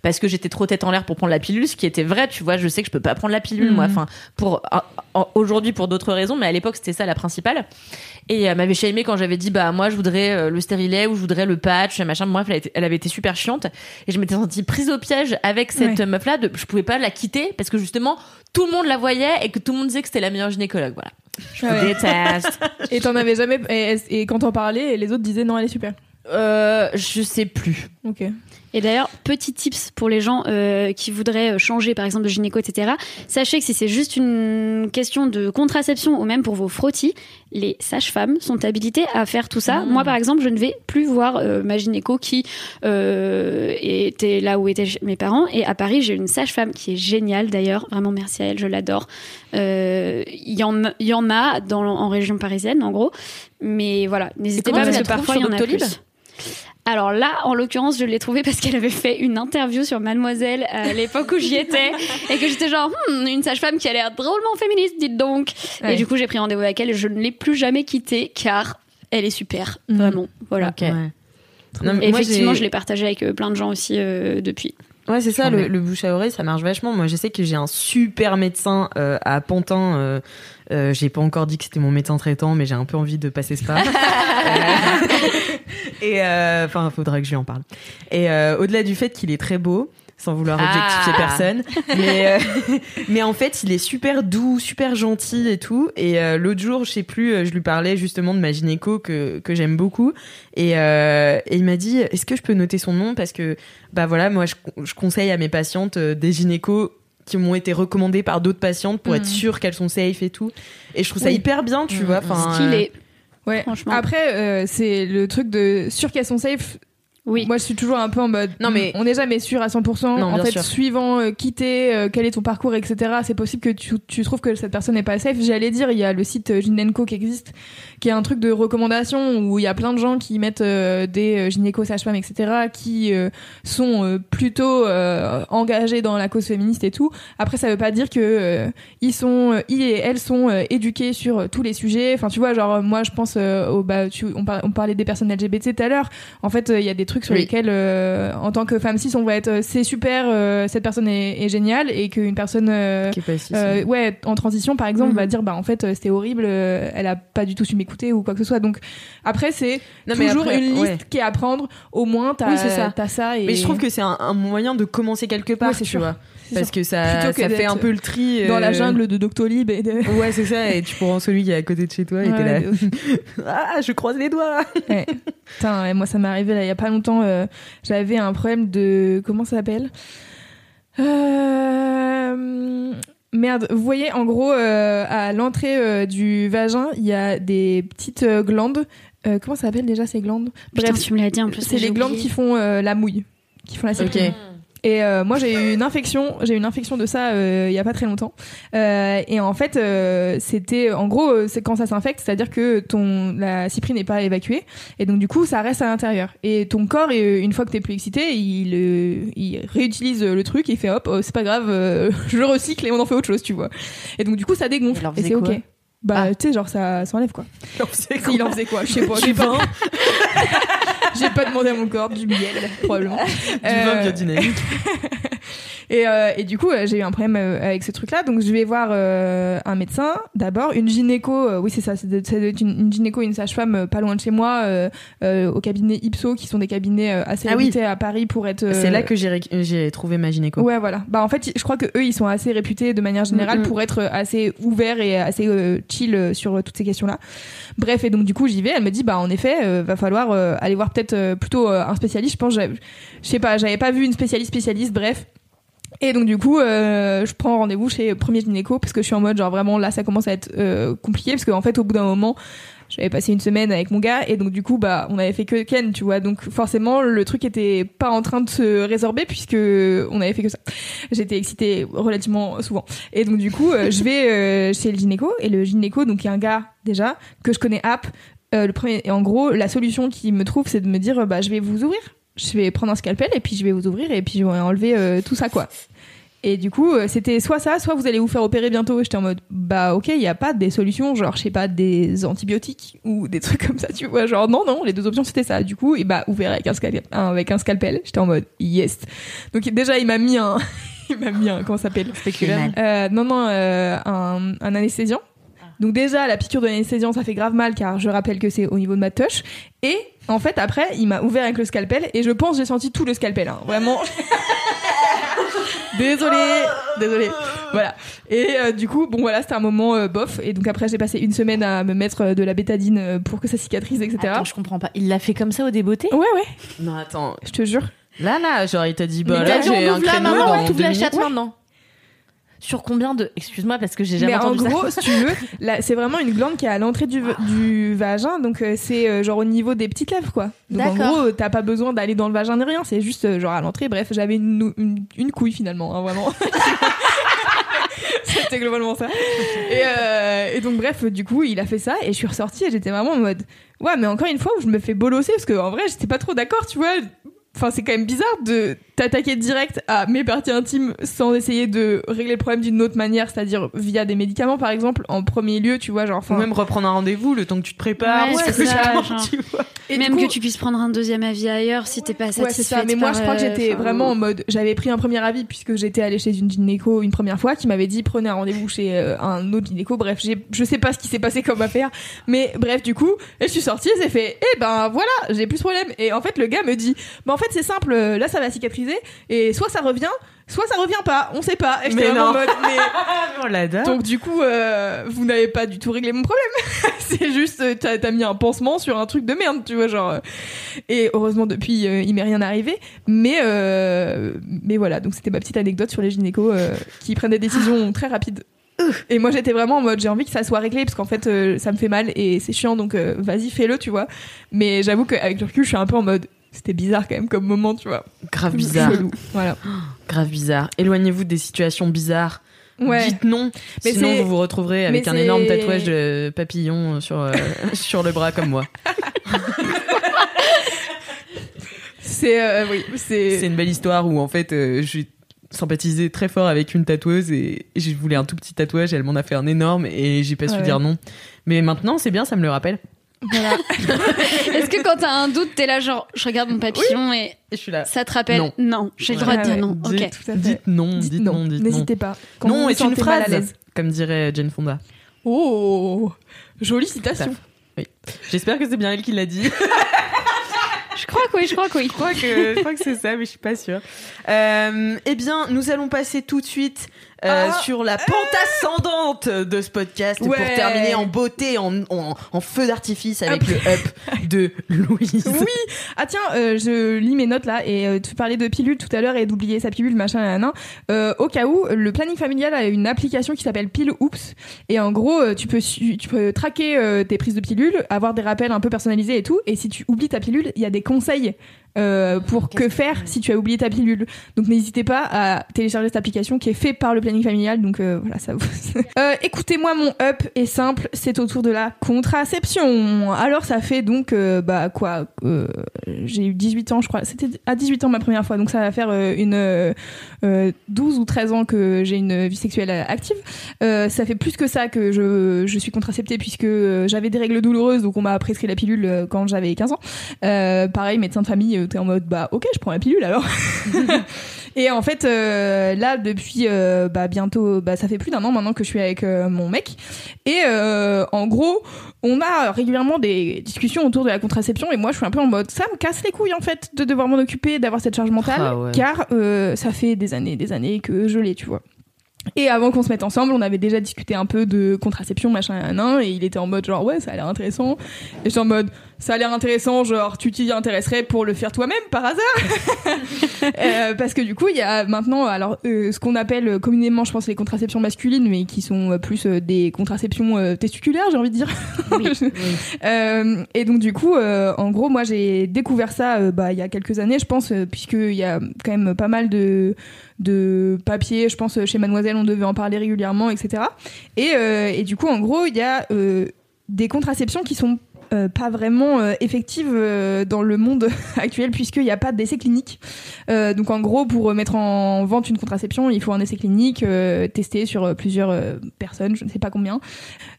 Parce que j'étais trop tête en l'air pour prendre la pilule, ce qui était vrai. Tu vois, je sais que je peux pas prendre la pilule, moi. Mhm. Enfin, pour en- en- aujourd'hui pour d'autres raisons, mais à l'époque c'était ça la principale. Et elle m'avait shamé quand j'avais dit bah moi je voudrais le stérilet ou je voudrais le patch, machin. Bref, elle, été- elle avait été super chiante et je m'étais sentie prise au piège avec cette Ouais. meuf là. De, je pouvais pas la quitter parce que justement tout le monde la voyait et que tout le monde disait que c'était la meilleure gynécologue. Voilà. Je Ouais. déteste. [LAUGHS] Et t'en avais jamais. Et, et quand t'en parlais, les autres disaient non, elle est super. Euh, je sais plus. Ok. Et d'ailleurs, petit tips pour les gens euh, qui voudraient euh, changer, par exemple, de gynéco, etc. Sachez que si c'est juste une question de contraception ou même pour vos frottis, les sages-femmes sont habilitées à faire tout ça. Mmh. Moi, par exemple, je ne vais plus voir euh, ma gynéco qui euh, était là où étaient mes parents. Et à Paris, j'ai une sage-femme qui est géniale, d'ailleurs. Vraiment, merci à elle, je l'adore. Il y, en, il y en a dans, en région parisienne, en gros. Mais voilà, n'hésitez pas parce que parfois, il y en a plus. Alors là, en l'occurrence, je l'ai trouvée parce qu'elle avait fait une interview sur Mademoiselle à l'époque où j'y étais [LAUGHS] et que j'étais genre Hmm, une sage-femme qui a l'air drôlement féministe, dites donc. Ouais. Et du coup, j'ai pris rendez-vous avec elle et je ne l'ai plus jamais quittée car elle est super, Mhm. vraiment. Voilà. Ok. Ouais. Non, mais Et moi, effectivement, je l'ai partagé avec euh, plein de gens aussi euh, depuis. Ouais, c'est ça, le, le bouche à oreille, ça marche vachement. Moi, je sais que j'ai un super médecin euh, à Pantin. Euh, euh, j'ai pas encore dit que c'était mon médecin traitant, mais j'ai un peu envie de passer ce pas. Euh, [LAUGHS] [LAUGHS] et euh, enfin, faudra que je lui en parle. Et euh, au-delà du fait qu'il est très beau, sans vouloir objectifier Ah. personne, mais euh, [LAUGHS] mais en fait, il est super doux, super gentil et tout. Et euh, l'autre jour, je sais plus, je lui parlais justement de ma gynéco que que j'aime beaucoup. Et, euh, et il m'a dit, est-ce que je peux noter son nom? Parce que bah voilà, moi je, je conseille à mes patientes des gynécos qui m'ont été recommandés par d'autres patientes pour Mhm. être sûre qu'elles sont safe et tout. Et je trouve ça Oui. hyper bien, tu vois. Enfin, Stylé. Ouais. Franchement. Après, euh, c'est le truc de sûr qu'elles sont safe. Oui. Moi, je suis toujours un peu en mode. Non, mais- on n'est jamais sûr à 100%. Non, en bien fait, sûr. suivant euh, qui t'es, euh, quel est ton parcours, etc. C'est possible que tu, tu trouves que cette personne n'est pas safe. J'allais dire, il y a le site euh, Gynenco qui existe, qui est un truc de recommandation où il y a plein de gens qui mettent euh, des euh, gynécos, sages-femmes, etc. qui euh, sont plutôt engagés dans la cause féministe et tout. Après, ça veut pas dire que ils sont, ils et elles sont éduqués sur tous les sujets. Enfin, tu vois, genre moi, je pense au, bah, tu, on, par- on parlait des personnes LGBT tout à l'heure. En fait, il y a des trucs sur Oui. lesquels, en tant que femme cis, on va être, c'est super, cette personne est, est géniale, et qu'une personne, qui est pas c'est- ouais, en transition, par exemple, Mhm. va dire, bah en fait, c'était horrible, elle a pas du tout su m'écouter ou quoi que ce soit. Donc après, c'est toujours après, une liste ouais. qui est à prendre. Au moins, t'as Oui, ça. t'as ça. Et Mais je trouve que c'est un, un moyen de commencer quelque part, Ouais, c'est sûr. vois. Parce sûr. que ça, que ça fait un peu le tri. dans la euh, jungle de Doctolib et de. [LAUGHS] Ouais, c'est ça. Et tu prends celui qui est à côté de chez toi et t'es là. [LAUGHS] Ah, je croise les doigts. Putain, moi ça m'est arrivé là il y a pas longtemps. euh, J'avais un problème de comment ça s'appelle? Euh, Merde, vous voyez en gros euh, à l'entrée euh, du vagin il y a des petites euh, glandes. Euh, comment ça s'appelle déjà ces glandes? Putain, Bref, tu me l'as dit en plus. c'est les glandes qui font euh, la mouille, qui font la sécrétion. Ok. Et Et euh, moi, j'ai eu une infection, j'ai eu une infection de ça euh, il y a pas très longtemps. Euh, et en fait, c'était, en gros, c'est quand ça s'infecte, c'est-à-dire que ton la cyprine n'est pas évacuée, et donc du coup, ça reste à l'intérieur. Et ton corps, une fois que t'es plus excité, il, il réutilise le truc, et il fait hop, oh, c'est pas grave, [LAUGHS] je le recycle et on en fait autre chose, tu vois. Et donc du coup, ça dégonfle, et faisait c'est ok. Quoi Bah, tu sais, genre ça s'enlève quoi. Il en faisait Il en faisait quoi Je sais [LAUGHS] pas. J'ai pas, [LAUGHS] j'ai pas demandé à mon corps du miel, probablement. du vin Euh, biodynamique. [LAUGHS] et, euh, et du coup, euh, j'ai eu un problème euh, avec ce truc-là. Donc, je vais voir un médecin d'abord, une gynéco. oui, c'est ça. C'est une, une gynéco, une sage-femme pas loin de chez moi, au cabinet Ipso, qui sont des cabinets assez Ah oui. réputés à Paris pour être. C'est là que j'ai trouvé ma gynéco. Ouais, voilà. Bah, en fait, je crois que eux, ils sont assez réputés de manière générale Mm, mm. pour être assez ouverts et assez chill sur toutes ces questions-là. Bref, et donc du coup, j'y vais. Elle me dit, bah en effet, euh, va falloir euh, aller voir peut-être euh, plutôt un spécialiste. Je pense, je sais pas, j'avais pas vu une spécialiste spécialiste. Bref. Et donc du coup, euh, je prends rendez-vous chez premier gynéco parce que je suis en mode genre vraiment là, ça commence à être euh, compliqué parce qu'en fait, au bout d'un moment. J'avais passé une semaine avec mon gars et donc du coup bah on avait fait que Ken tu vois. Donc forcément le truc était pas en train de se résorber puisque on avait fait que ça. J'étais excitée relativement souvent. Et donc du coup euh, je vais chez le gynéco et le gynéco donc il y a un gars déjà que je connais app euh, le premier et en gros la solution qu'il me trouve c'est de me dire bah je vais vous ouvrir je vais prendre un scalpel et puis je vais vous ouvrir et puis je vais enlever euh, tout ça quoi et du coup, euh, c'était soit ça, soit vous allez vous faire opérer bientôt. J'étais en mode, bah ok, il n'y a pas des solutions, genre, je sais pas, des antibiotiques ou des [LAUGHS] trucs comme ça, tu vois. Genre, non, non, les deux options c'était ça. Du coup, et bah, ouvert avec un, scal- un- avec un scalpel. J'étais en mode, yes. Donc déjà, il m'a mis un, [LAUGHS] il m'a mis un, comment ça s'appelle? Spéculaire. euh, Non, non, euh, un, un anesthésiant. Donc déjà, la piqûre de l'anesthésiant, ça fait grave mal car je rappelle que c'est au niveau de ma touche. Et en fait, après, il m'a ouvert avec le scalpel et je pense que j'ai senti tout le scalpel. Hein. Vraiment. [LAUGHS] désolé, désolé. Voilà. Et euh, du coup, bon voilà, c'était un moment euh, bof. Et donc après, j'ai passé une semaine à me mettre euh, de la bétadine pour que ça cicatrise, etc. Attends, je comprends pas. Il l'a fait comme ça au débeauté? Ouais, ouais, Non, attends. je te jure. Là, là, genre, il t'a dit, bah Mais là, j'ai un créneau maman, dans la chatte maintenant. Sur combien de. Excuse-moi, parce que j'ai jamais Mais en ça. gros, si tu veux, [LAUGHS] là, c'est vraiment une glande qui est à l'entrée du, du vagin, donc euh, c'est euh, genre au niveau des petites lèvres, quoi. Donc en gros, t'as pas besoin d'aller dans le vagin ni rien, c'est juste euh, genre à l'entrée. Bref, j'avais une, une, une couille finalement, hein, vraiment. [LAUGHS] C'était globalement ça. Et, et donc bref, du coup, il a fait ça et je suis ressortie et j'étais vraiment en mode, ouais, mais encore une fois, où je me fais bolosser parce que en vrai, j'étais pas trop d'accord, tu vois. Enfin, c'est quand même bizarre de t'attaquer direct à mes parties intimes sans essayer de régler le problème d'une autre manière, c'est-à-dire via des médicaments, par exemple, en premier lieu, tu vois, genre. Ou même reprendre un rendez-vous le temps que tu te prépares. Ouais, parce c'est que ça, genre, genre. tu vois. et Même coup- que tu puisses prendre un deuxième avis ailleurs si t'es pas Ouais, c'est satisfaite. ça. Mais moi, je crois que euh, j'étais enfin, vraiment en mode. J'avais pris un premier avis puisque j'étais allée chez une gynéco une première fois qui m'avait dit prenez un rendez-vous chez euh, un autre gynéco. Bref, j'ai, je sais pas ce qui s'est passé comme affaire, mais bref, du coup, et je suis sortie et c'est fait. Eh ben voilà, j'ai plus de problème. Et en fait, le gars me dit, bah en fait c'est simple, euh, là ça va cicatriser et soit ça revient, soit ça revient pas, on sait pas. Et j'étais Mais en mode, mais Oh, la dame. donc du coup, euh, vous n'avez pas du tout réglé mon problème. [LAUGHS] c'est juste, euh, t'as as mis un pansement sur un truc de merde, tu vois, genre. Et heureusement depuis, euh, il m'est rien arrivé. Mais euh, mais voilà, donc c'était ma petite anecdote sur les gynécos qui prennent des décisions très rapides. Et moi j'étais vraiment en mode j'ai envie que ça soit réglé parce qu'en fait euh, ça me fait mal et c'est chiant donc euh, vas-y fais-le tu vois. Mais j'avoue qu'avec le recul je suis un peu en mode c'était bizarre quand même comme moment tu vois. Grave bizarre. Chelou. Voilà. [GASPS] Grave bizarre. Éloignez-vous des situations bizarres. Ouais. Dites non. Mais Sinon, vous vous retrouverez avec un énorme tatouage de papillon sur, euh, [LAUGHS] sur le bras comme moi. [LAUGHS] C'est euh, oui c'est C'est une belle histoire où en fait euh, j'ai sympathisé très fort avec une tatoueuse et je voulais un tout petit tatouage, elle m'en a fait un énorme et j'ai pas su dire non. Mais maintenant c'est bien, ça me le rappelle. Voilà. [LAUGHS] Est-ce que quand t'as un doute, t'es là genre je regarde mon papillon et Et je suis là. ça te rappelle Non. j'ai le Ouais. droit de dire Ouais, non. Dites, Ok. tout à fait. dites non, Dites non, dites non. n'hésitez pas. Quand Non vous est une sentez mal à phrase, l'aise. comme dirait Jane Fonda. Oh, jolie citation. J'espère que c'est bien elle qui l'a dit. [LAUGHS] Je crois que oui, je crois que oui. je crois que, je crois que c'est ça, mais je suis pas sûre. Euh, eh bien, nous allons passer tout de suite euh, Ah. sur la pente ascendante de ce podcast Ouais. pour terminer en beauté, en, en, en feu d'artifice avec le up de Louise. Oui. Ah tiens, euh, je lis mes notes là et euh, tu parlais de pilule tout à l'heure et d'oublier sa pilule machin nan, euh, Au cas où, le planning familial a une application qui s'appelle Pile Oops et en gros euh, tu peux su- tu peux traquer euh, tes prises de pilule, avoir des rappels un peu personnalisés et tout. Et si tu oublies ta pilule, il y a des conseils euh, pour que faire si tu as oublié ta pilule. Donc n'hésitez pas à télécharger cette application qui est faite par le planning familial. Donc euh, voilà, ça vous. [LAUGHS] Euh, écoutez-moi, mon up est simple, c'est autour de la contraception. Alors ça fait donc bah quoi, j'ai eu 18 ans, je crois. C'était à 18 ans ma première fois, donc ça va faire une euh, euh, 12 ou 13 ans que j'ai une vie sexuelle active. Ça fait plus que ça que je, je suis contraceptée puisque j'avais des règles douloureuses, donc on m'a prescrit la pilule quand j'avais 15 ans. Pareil, médecin de famille, t'es en mode bah ok, je prends la pilule alors. [LAUGHS] Et en fait, euh, là, depuis euh, bah, bientôt, bah, ça fait plus d'un an maintenant que je suis avec euh, mon mec. Et en gros, on a régulièrement des discussions autour de la contraception. Et moi, je suis un peu en mode, ça me casse les couilles en fait de devoir m'en occuper, d'avoir cette charge mentale, Ah ouais. car ça fait des années, des années que je l'ai, tu vois. Et avant qu'on se mette ensemble, on avait déjà discuté un peu de contraception, machin, nan, nan, et il était en mode genre ouais, ça a l'air intéressant. Et j'étais en mode ça a l'air intéressant, genre tu t'y intéresserais pour le faire toi-même par hasard. [LAUGHS] Euh, parce que du coup, il y a maintenant alors euh, ce qu'on appelle communément, je pense, les contraceptions masculines, mais qui sont euh, plus euh, des contraceptions testiculaires, j'ai envie de dire. [LAUGHS] Et donc du coup, en gros, moi j'ai découvert ça bah, il y a quelques années, je pense, puisqu'il y a quand même pas mal de de papiers, je pense chez Mademoiselle, on devait en parler régulièrement, etc. Et, et du coup, en gros, il y a des contraceptions qui sont euh, pas vraiment euh, effectives euh, dans le monde [LAUGHS] actuel puisqu'il n'y a pas d'essai clinique. Donc en gros, pour mettre en vente une contraception, il faut un essai clinique testé sur plusieurs personnes, je ne sais pas combien.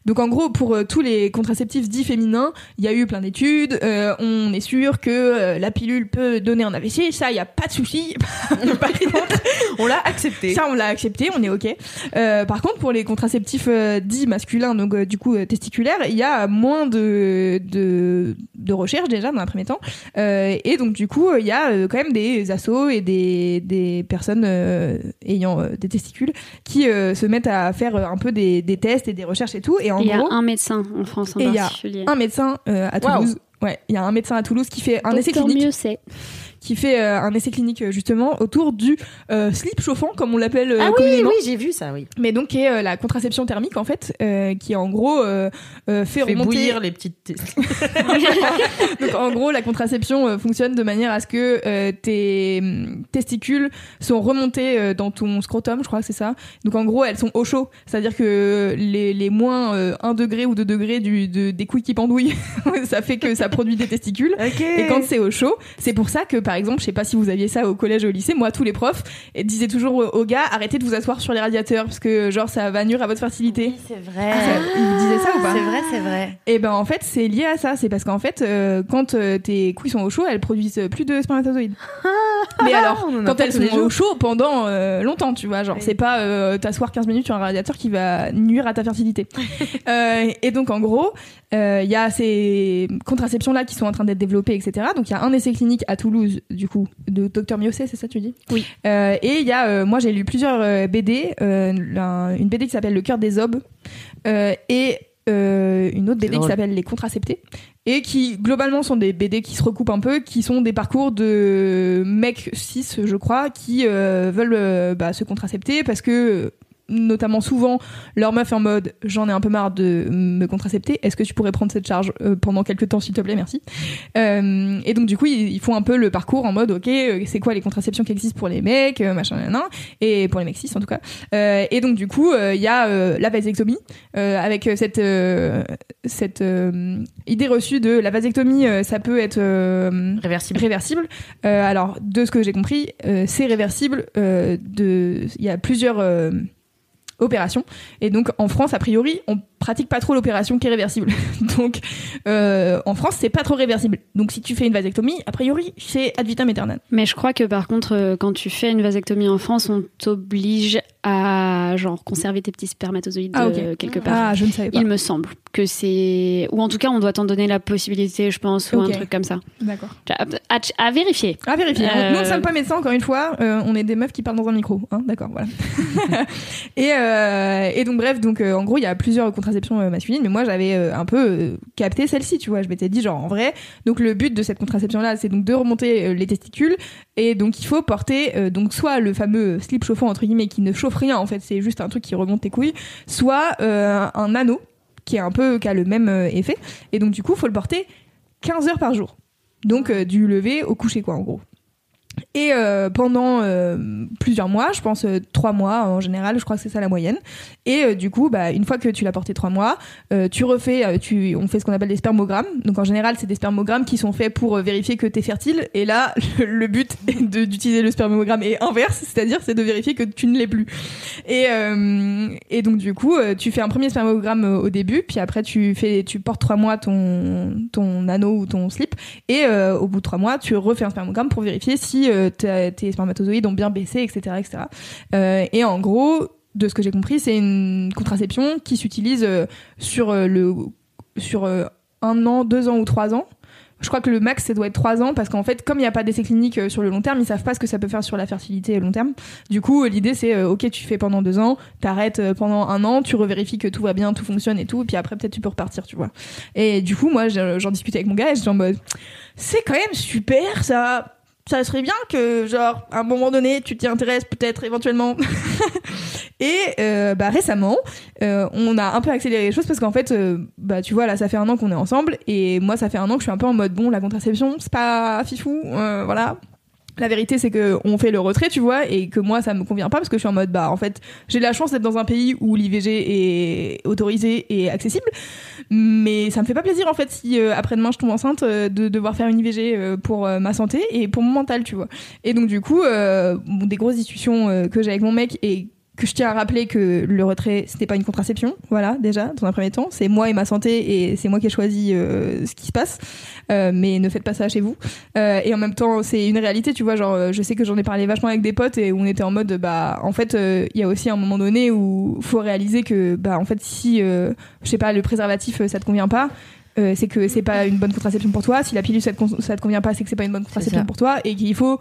Donc en gros, pour tous les contraceptifs dits féminins, il y a eu plein d'études. on est sûr que la pilule peut donner un AVC, ça, il n'y a pas de souci. [LAUGHS] Par contre, On l'a accepté. ça, on l'a accepté, on est ok. Euh, par contre, pour les contraceptifs euh, dits masculins, donc euh, du coup euh, testiculaires, il y a moins de de, de recherche déjà dans un premier temps, Euh, et donc du coup, il y a euh, quand même des assos et des des personnes euh, ayant euh, des testicules qui euh, se mettent à faire euh, un peu des, des tests et des recherches et tout. Et en Il y a gros, un médecin en France en Et il y a particulier. un médecin euh, à. Toulouse. Ouais, il y a un médecin à Toulouse qui fait un essai clinique mieux c'est. Qui fait euh, un essai clinique euh, justement autour du euh, slip chauffant comme on l'appelle euh, Ah oui, oui, j'ai vu ça, oui. mais donc qui est euh, la contraception thermique en fait euh, qui en gros euh, euh, fait, Fait remonter bouillir les petites. [LAUGHS] donc en gros la contraception euh, fonctionne de manière à ce que euh, tes hum, testicules sont remontés euh, dans ton scrotum je crois que c'est ça donc en gros elles sont au chaud c'est à dire que les, les moins euh, 1 degré ou 2 degrés du, de, des couilles qui pendouillent [LAUGHS] ça fait que ça produit des testicules et quand c'est au chaud, c'est pour ça que, par exemple, je sais pas si vous aviez ça au collège ou au lycée, moi, tous les profs eh, disaient toujours aux gars, arrêtez de vous asseoir sur les radiateurs, parce que, genre, ça va nuire à votre fertilité. c'est vrai. Ça- ils vous disaient ça ou pas C'est vrai, c'est vrai. Et ben, en fait, c'est lié à ça. C'est parce qu'en fait, euh, quand euh, tes couilles sont au chaud, elles produisent plus de spermatozoïdes. Mais alors, [LAUGHS] quand elles sont au chaud pendant euh, longtemps, tu vois, genre, Oui. c'est pas euh, t'asseoir 15 minutes sur un radiateur qui va nuire à ta fertilité. [LAUGHS] Et donc, en gros, il y a ces contraceptions-là qui sont en train d'être développées, etc. Donc, il y a un essai clinique à Toulouse, du coup, de Dr Miocé, c'est ça tu dis? Oui. Euh, et il y a, euh, moi, j'ai lu plusieurs euh, BD, une BD qui s'appelle Le cœur des obes, et une autre BD qui s'appelle Les contraceptés et qui globalement sont des BD qui se recoupent un peu, qui sont des parcours de mecs cis, je crois, qui veulent bah, se contracepter parce que notamment souvent leur meuf en mode j'en ai un peu marre de me contracepter est-ce que tu pourrais prendre cette charge euh, pendant quelques temps s'il te plaît? Merci Euh, et donc du coup ils, ils font un peu le parcours en mode ok euh, c'est quoi les contraceptions qui existent pour les mecs machin nan, et pour les mecs cis en tout cas Euh, et donc du coup il y a la vasectomie avec cette cette idée reçue de la vasectomie ça peut être Réversible. réversible. Alors, de ce que j'ai compris, c'est réversible. de, il y a plusieurs opérations, et donc en France, a priori, on pratique pas trop l'opération qui est réversible. [LAUGHS] donc, euh, en France, c'est pas trop réversible. Donc, si tu fais une vasectomie, a priori, c'est ad vitam aeternam. Mais je crois que par contre, euh, quand tu fais une vasectomie en France, on t'oblige à genre conserver tes petits spermatozoïdes Ah, euh, quelque part. Ah, je ne savais pas. Il me semble que c'est ou en tout cas on doit t'en donner la possibilité, je pense, ou un truc comme ça. D'accord. À, à- à vérifier. À vérifier. Euh, Nous, ne sommes pas médecins, encore une fois. Euh, on est des meufs qui parlent dans un micro. Hein D'accord, voilà. [LAUGHS] et, et donc, bref, donc, en gros, il y a plusieurs contraceptions euh, masculines, mais moi, j'avais euh, un peu euh, capté celle-ci, tu vois. Je m'étais dit, genre, en vrai, donc le but de cette contraception-là, c'est donc de remonter les testicules. Et donc, il faut porter, donc, soit le fameux slip chauffant, entre guillemets, qui ne chauffe rien, en fait, c'est juste un truc qui remonte tes couilles, soit un anneau, qui est un peu, qui a le même effet. Et donc, du coup, faut le porter 15 heures par jour. Donc du lever au coucher quoi en gros. Et euh, pendant euh, plusieurs mois, je pense euh, trois mois en général, je crois que c'est ça la moyenne. Et du coup, bah, une fois que tu l'as porté trois mois, tu refais, tu, on fait ce qu'on appelle des spermogrammes. Donc en général, c'est des spermogrammes qui sont faits pour vérifier que tu es fertile. Et là, le, [LAUGHS] le but d'utiliser le spermogramme est inverse, c'est-à-dire c'est de vérifier que tu ne l'es plus. Et, et donc du coup, tu fais un premier spermogramme au début, puis après tu fais, tu portes trois mois ton ton anneau ou ton slip, et au bout de trois mois, tu refais un spermogramme pour vérifier si euh, tes spermatozoïdes ont bien baissé, etc., etc. Euh, et en gros, de ce que j'ai compris, c'est une contraception qui s'utilise euh, sur le sur un an, deux ans ou trois ans. Je crois que le max, ça doit être trois ans parce qu'en fait, comme il n'y a pas d'essai clinique sur le long terme, ils savent pas ce que ça peut faire sur la fertilité long terme. Du coup, l'idée c'est, ok, tu fais pendant deux ans, t'arrêtes pendant un an, tu revérifies que tout va bien, tout fonctionne et tout, et puis après peut-être tu peux repartir, tu vois. Et du coup, moi, je- j'en discutais avec mon gars et j'étais en mode, c'est quand même super, ça. Ça serait bien que, genre, à un moment donné, tu t'y intéresses peut-être éventuellement. [LAUGHS] et euh, bah récemment, euh, on a un peu accéléré les choses parce qu'en fait, euh, bah tu vois, là, ça fait un an qu'on est ensemble et moi, ça fait un an que je suis un peu en mode bon, la contraception, c'est pas fifou, voilà. La vérité, c'est que on fait le retrait, tu vois, et que moi, ça me convient pas parce que je suis en mode, bah, en fait, j'ai la chance d'être dans un pays où l'IVG est autorisé et accessible, mais ça me fait pas plaisir, en fait, si euh, après-demain je tombe enceinte, euh, de devoir faire une IVG euh, pour ma santé et pour mon mental, tu vois. Et donc, du coup, des grosses discussions que j'ai avec mon mec et que je tiens à rappeler que le retrait c'était pas une contraception. Voilà déjà dans un premier temps. C'est moi et ma santé et c'est moi qui ai choisi euh, ce qui se passe. Euh, mais ne faites pas ça chez vous. Euh, et en même temps c'est une réalité tu vois. Genre je sais que j'en ai parlé vachement avec des potes et on était en mode bah en fait il y a aussi un moment donné où faut réaliser que bah en fait si je sais pas le préservatif ça te convient pas euh, c'est que c'est pas une bonne contraception pour toi. Si la pilule ça te, con- ça te convient pas c'est que c'est pas une bonne contraception pour toi et qu'il faut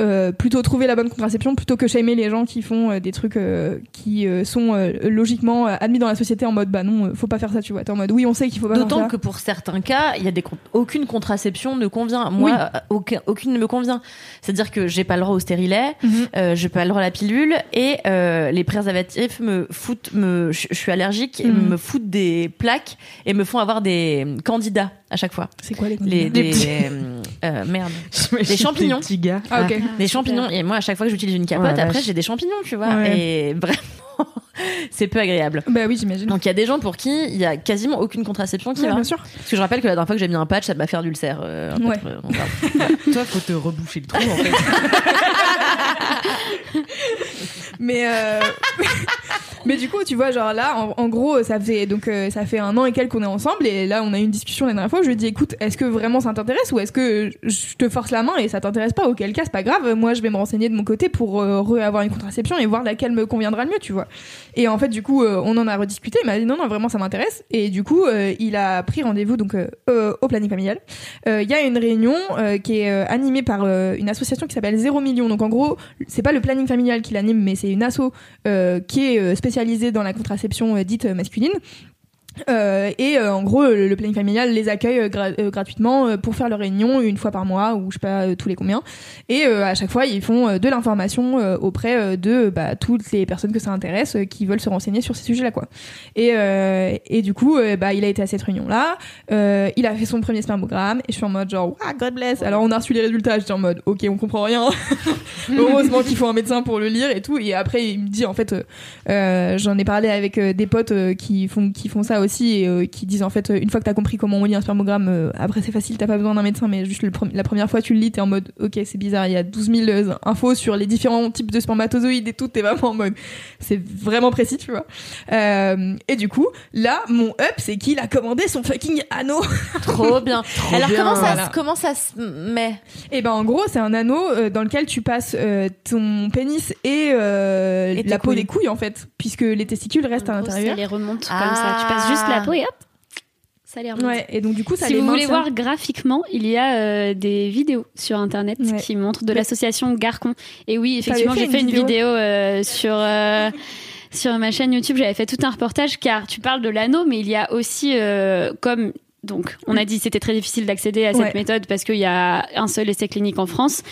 euh, plutôt trouver la bonne contraception plutôt que shamer les gens qui font euh, des trucs euh, qui euh, sont euh, logiquement admis dans la société en mode bah non faut pas faire ça tu vois t'es en mode oui on sait qu'il faut pas faire D'autant que pour certains cas, il y a des con- aucune contraception ne convient. Moi, Oui. aucun- aucune ne me convient. C'est-à-dire que j'ai pas le droit au stérilet, Mhm. euh, j'ai pas le droit à la pilule et euh, les préservatifs me foutent, me, je suis allergique, et Mhm. me foutent des plaques et me font avoir des candidats à chaque fois. c'est quoi les Les, candidats? des, euh, euh, merde. Les champignons. petits gars. ah ok Des champignons. Et moi, à chaque fois que j'utilise une capote, après, j'ai des champignons, tu vois. Ouais. Et vraiment, [LAUGHS] c'est peu agréable. bah oui j'imagine Donc il y a des gens pour qui il y a quasiment aucune contraception qui Ouais, va. bien sûr Parce que je rappelle que la dernière fois que j'ai mis un patch, ça m'a fait d'ulcère. Euh, un peu, Ouais. euh. [LAUGHS] Toi, faut te reboucher le trou en fait. [LAUGHS] mais euh, mais du coup tu vois genre là en, gros ça fait donc euh, ça fait un an et quelques qu'on est ensemble et là on a eu une discussion la dernière fois je lui ai dit écoute est-ce que vraiment ça t'intéresse ou est-ce que je te force la main et ça t'intéresse pas? Auquel cas c'est pas grave moi je vais me renseigner de mon côté pour euh, re-avoir une contraception et voir laquelle me conviendra le mieux tu vois. Et en fait du coup euh, on en a rediscuté il m'a dit non non vraiment ça m'intéresse. Et du coup euh, il a pris rendez-vous donc au planning familial. Il y a une réunion qui est animée par une association qui s'appelle Zéro Million. Donc en gros c'est pas le planning familial qui l'anime mais c'est une asso qui est euh, dans la contraception euh, dite euh, masculine. Euh, et euh, en gros, le, le planning familial les accueille euh, gra- euh, gratuitement euh, pour faire leur réunion une fois par mois ou je sais pas tous les combien. Et euh, à chaque fois, ils font de l'information auprès de bah, toutes les personnes que ça intéresse qui veulent se renseigner sur ces sujets-là, quoi. Et, euh, et du coup, bah, il a été à cette réunion-là. Euh, il a fait son premier spermogramme et je suis en mode genre, ah, God bless. Alors on a reçu les résultats, j'étais en mode, ok, on comprend rien. [LAUGHS] Heureusement qu'il faut un médecin pour le lire et tout. Et après, il me dit en fait, j'en ai parlé avec des potes qui font qui font ça aussi et euh, qui disent en fait, euh, une fois que t'as compris comment on lit un spermogramme, euh, après c'est facile, t'as pas besoin d'un médecin, mais juste le pre- la première fois tu le lis, t'es en mode, ok, c'est bizarre, il y a 12 000 euh, infos sur les différents types de spermatozoïdes et tout, t'es vraiment en mode, c'est vraiment précis, tu vois. Euh, et du coup, là, mon up, c'est qu'il a commandé son fucking anneau. [LAUGHS] Trop bien. [LAUGHS] Alors bien, comment ça, voilà. comment ça se met? Et ben en gros, c'est un anneau euh, dans lequel tu passes euh, ton pénis et, euh, la peau couilles. des couilles en fait, puisque les testicules restent à gros, Ça l'intérieur. les remonte Ah. comme ça. Tu passes juste la peau et hop, ça les remonte. Ouais, et donc du coup, ça si les vous voulez voir graphiquement, il y a euh, des vidéos sur internet Ouais. qui montrent de Mais- l'association Garcon. Et oui, effectivement, j'ai fait une vidéo vidéo euh, sur euh, [LAUGHS] sur ma chaîne YouTube. J'avais fait tout un reportage car tu parles de l'anneau, mais il y a aussi comme donc, on a dit c'était très difficile d'accéder à cette Ouais. méthode parce qu'il y a un seul essai clinique en France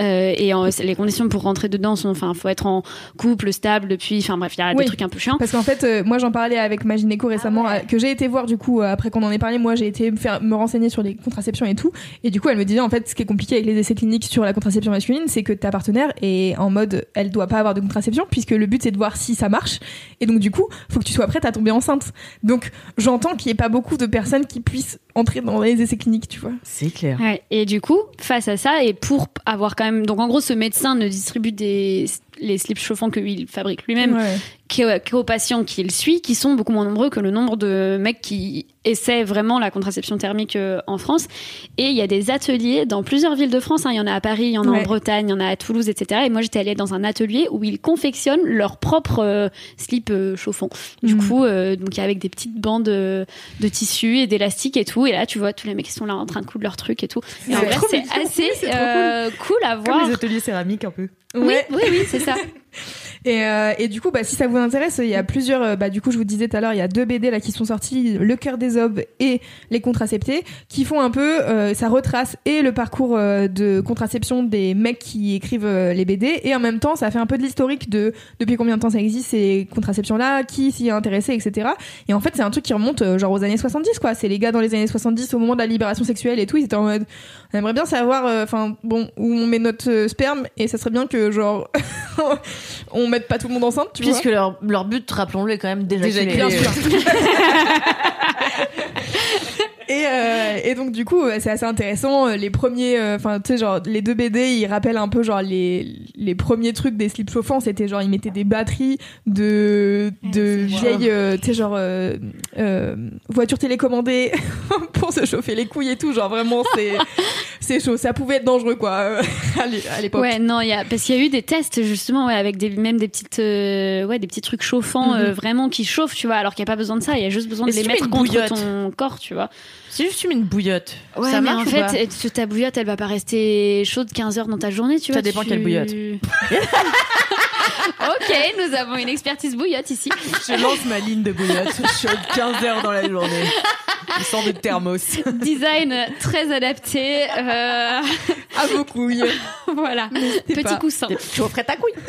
euh, et en- les conditions pour rentrer dedans sont, enfin, faut être en couple stable depuis, enfin bref, il y a Oui. des trucs un peu chiants. Parce qu'en fait, euh, moi j'en parlais avec ma gynéco récemment, euh, que j'ai été voir du coup, après qu'on en ait parlé, moi j'ai été me, faire, me renseigner sur les contraceptions et tout. Et du coup, elle me disait en fait, ce qui est compliqué avec les essais cliniques sur la contraception masculine, c'est que ta partenaire est en mode, elle doit pas avoir de contraception, puisque le but c'est de voir si ça marche. Et donc du coup, faut que tu sois prête à tomber enceinte. Donc j'entends qu'il n'y ait pas beaucoup de personnes qui puissent entrer dans les essais cliniques, tu vois. C'est clair. Ouais, et du coup, face à ça, et pour avoir quand même. Donc en gros, ce médecin ne distribue des, les slips chauffants qu'il fabrique lui-même Ouais. qu'aux patients qu'il suit, qui sont beaucoup moins nombreux que le nombre de mecs qui essaient vraiment la contraception thermique euh, en France. Et il y a des ateliers dans plusieurs villes de France. hein. Il y en a à Paris, il y en a Ouais. en Bretagne, il y en a à Toulouse, etc. Et moi, j'étais allée dans un atelier où ils confectionnent leur propre euh, slip euh, chauffant. Du Mhm. coup, euh, donc avec des petites bandes de tissu et d'élastique et tout. Et là, tu vois tous les mecs qui sont là en train de coudre leur truc et tout. Et en C'est vrai, assez cool à Comme voir. les ateliers céramiques un peu. Oui, oui, oui, c'est ça. Ciao. [LAUGHS] Et, euh, et du coup, bah, si ça vous intéresse, il y a plusieurs. euh, Bah, du coup, je vous disais tout à l'heure, il y a deux BD là qui sont sortis, Le cœur des hommes et Les contraceptés, qui font un peu, euh, ça retrace et le parcours de contraception des mecs qui écrivent les BD, et en même temps, ça fait un peu de l'historique de depuis combien de temps ça existe ces contraceptions là, qui s'y est intéressé, etc. Et en fait, c'est un truc qui remonte genre aux années 70, quoi. C'est les gars dans les années 70 au moment de la libération sexuelle et tout, ils étaient en mode, on aimerait bien savoir, enfin bon, où on met notre sperme, et ça serait bien que genre [LAUGHS] on mette pas tout le monde enceinte, tu vois. Puisque leur, leur but, rappelons-le, est quand même déjà Bien sûr. [LAUGHS] Et, euh, et donc du coup c'est assez intéressant euh, les premiers euh, enfin tu sais genre les deux BD ils rappellent un peu genre les les premiers trucs des slips chauffants c'était genre ils mettaient des batteries de de vieilles euh, tu sais genre euh, euh, voitures télécommandées [LAUGHS] pour se chauffer les couilles et tout. Genre vraiment c'est [LAUGHS] c'est chaud. Ça pouvait être dangereux quoi [LAUGHS] à l'é- à l'époque. Ouais, non, y a parce qu'il y a eu des tests justement ouais, avec des même des petites ouais des petits trucs chauffants Mhm. vraiment qui chauffent, tu vois, alors qu'il n'y a pas besoin de ça, il y a juste besoin de si les mettre contre ton corps, tu vois. Si juste tu mets une bouillotte, Ouais, ça mais marche en fait, ta bouillotte, elle va pas rester chaude 15 heures dans ta journée, tu Ça vois. dépend tu- quelle bouillotte. [LAUGHS] [LAUGHS] ok, nous avons une expertise bouillotte ici. Je lance ma ligne de bouillotte. Je chaude 15 heures dans la journée. Sort de thermos. Design très adapté. euh, à vos couilles voilà, petit pas. coussin. tu offrais ta couille. [LAUGHS]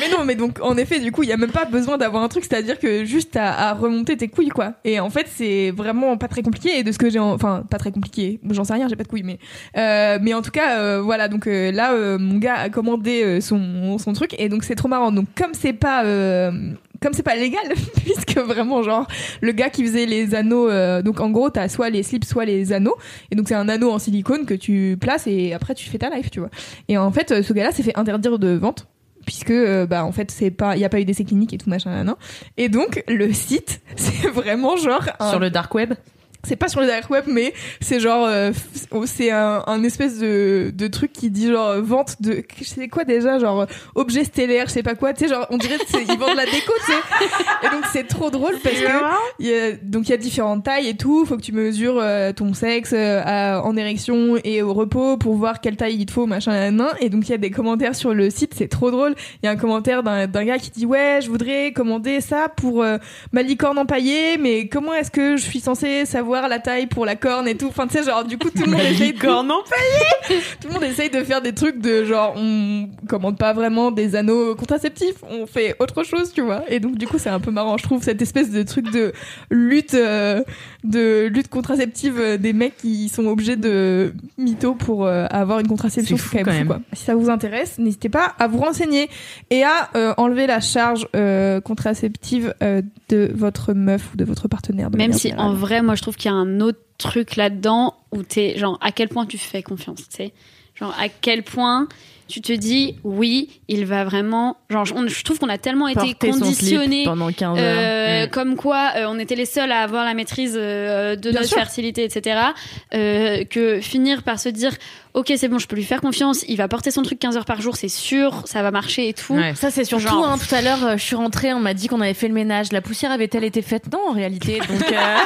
Mais non, mais donc en effet, du coup, il y a même pas besoin d'avoir un truc, c'est-à-dire que juste à, à remonter tes couilles, quoi. Et en fait, c'est vraiment pas très compliqué. Et de ce que j'ai, en- enfin, pas très compliqué. J'en sais rien, j'ai pas de couilles, mais euh, mais en tout cas, euh, voilà. Donc euh, là, euh, mon gars a commandé euh, son truc, et donc c'est trop marrant. Donc comme c'est pas euh, comme c'est pas légal, [LAUGHS] puisque vraiment genre le gars qui faisait les anneaux, euh, donc en gros t'as soit les slips, soit les anneaux, et donc c'est un anneau en silicone que tu places et après tu fais ta life, tu vois. Et en fait, ce gars-là s'est fait interdire de vente puisque bah en fait c'est pas il y a pas eu d'essai clinique et tout machin et donc le site [LAUGHS] c'est vraiment genre Sur le dark web? C'est pas sur le dark web mais c'est genre euh, f- c'est un, un espèce de, de truc qui dit genre euh, vente de je sais quoi déjà genre euh, objet stellaire je sais pas quoi tu sais genre on dirait ils vendent la déco tu sais. Et donc c'est trop drôle parce que il y a, donc il y a différentes tailles et tout. Faut que tu mesures euh, ton sexe euh, à- en érection et au repos pour voir quelle taille il te faut machin nan. et donc il y a des commentaires sur le site c'est trop drôle. Il y a un commentaire d'un gars qui dit ouais je voudrais commander ça pour ma licorne empaillée mais comment est-ce que je suis censée savoir la taille pour la corne et tout enfin tu sais genre du coup tout le monde essaye de Licorne [LAUGHS] tout le monde essaye de faire des trucs de genre on commande pas vraiment des anneaux contraceptifs on fait autre chose tu vois et donc du coup c'est un peu marrant je trouve cette espèce de truc de lutte euh, de lutte contraceptive euh, des mecs qui sont obligés de mytho pour euh, avoir une contraception C'est fou, quand même, quand fou, quoi. si ça vous intéresse n'hésitez pas à vous renseigner et à euh, enlever la charge euh, contraceptive euh, de votre meuf ou de votre partenaire de Même si générale. en vrai, moi je trouve qu'il y a un autre truc là-dedans où t'es genre à quel point tu fais confiance, tu sais. Genre à quel point tu te dis oui, il va vraiment. Genre je, on- je trouve qu'on a tellement été Porter conditionnés. pendant 15 euh, heures. Mm. Comme quoi, euh, on était les seuls à avoir la maîtrise euh, de Bien notre sûr. fertilité, etc. Euh, que finir par se dire, ok, c'est bon, je peux lui faire confiance. Il va porter son truc 15 heures par jour, c'est sûr, ça va marcher et tout. Ouais. Ça, c'est surtout, Genre- hein, tout à l'heure, euh, je suis rentrée, on m'a dit qu'on avait fait le ménage. La poussière avait-elle été faite Non, en réalité. Donc, euh, [LAUGHS]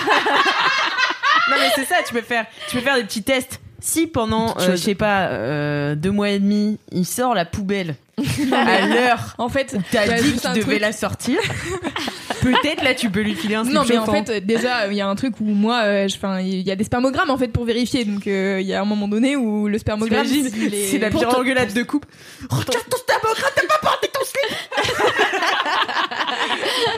Non mais c'est ça, tu peux faire, tu peux faire des petits tests. Si pendant, euh, je sais pas, euh, deux mois et demi, il sort la poubelle [LAUGHS] à l'heure en fait t'as ouais, dit qu'il devait truc. la sortir, [LAUGHS] Peut-être là, tu peux lui filer un Non mais en fait déjà il y a un truc où moi euh, je- enfin il y a des spermogrammes en fait pour vérifier donc il y a un moment donné où le spermogramme C'est la pire engueulade de couple. Regarde ton spermogramme, t'as pas porté ton slip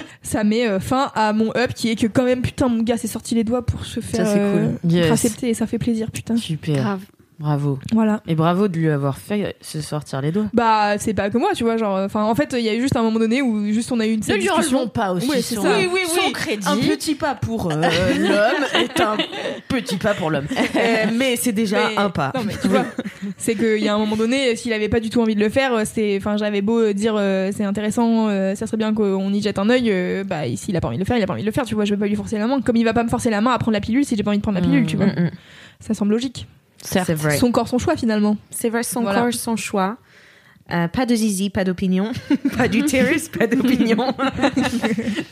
[LAUGHS] ça met euh, fin à mon up qui est que quand même putain mon gars s'est sorti les doigts pour se faire c'est euh, cool. Yes. accepter et ça fait plaisir putain Super. Grave. Bravo. voilà Et bravo de lui avoir fait se sortir les doigts. bah c'est pas que moi tu vois genre enfin en fait il y a eu juste un moment donné où juste on a eu une Ne discussion pas aussi son, ça. Oui, oui, son oui. crédit. Un petit pas pour euh, [LAUGHS] l'homme est un petit pas pour l'homme. Euh, mais c'est déjà Mais- un pas. Non mais tu vois, c'est qu'il y a un moment donné, s'il avait pas du tout envie de le faire, euh, c'est, enfin j'avais beau euh, dire euh, c'est intéressant, euh, ça serait bien qu'on y jette un œil, euh, bah s'il a pas envie de le faire, il a pas envie de le faire, tu vois, je vais pas lui forcer la main. Comme il va pas me forcer la main à prendre la pilule si j'ai pas envie de prendre la pilule, tu vois. Mm, mm. Ça semble logique. Certes. C'est vrai. Son corps, son choix finalement. C'est vrai, son Voilà. corps, son choix. Euh, pas de zizi, pas d'opinion. [LAUGHS] pas d'utérus, pas d'opinion. [LAUGHS]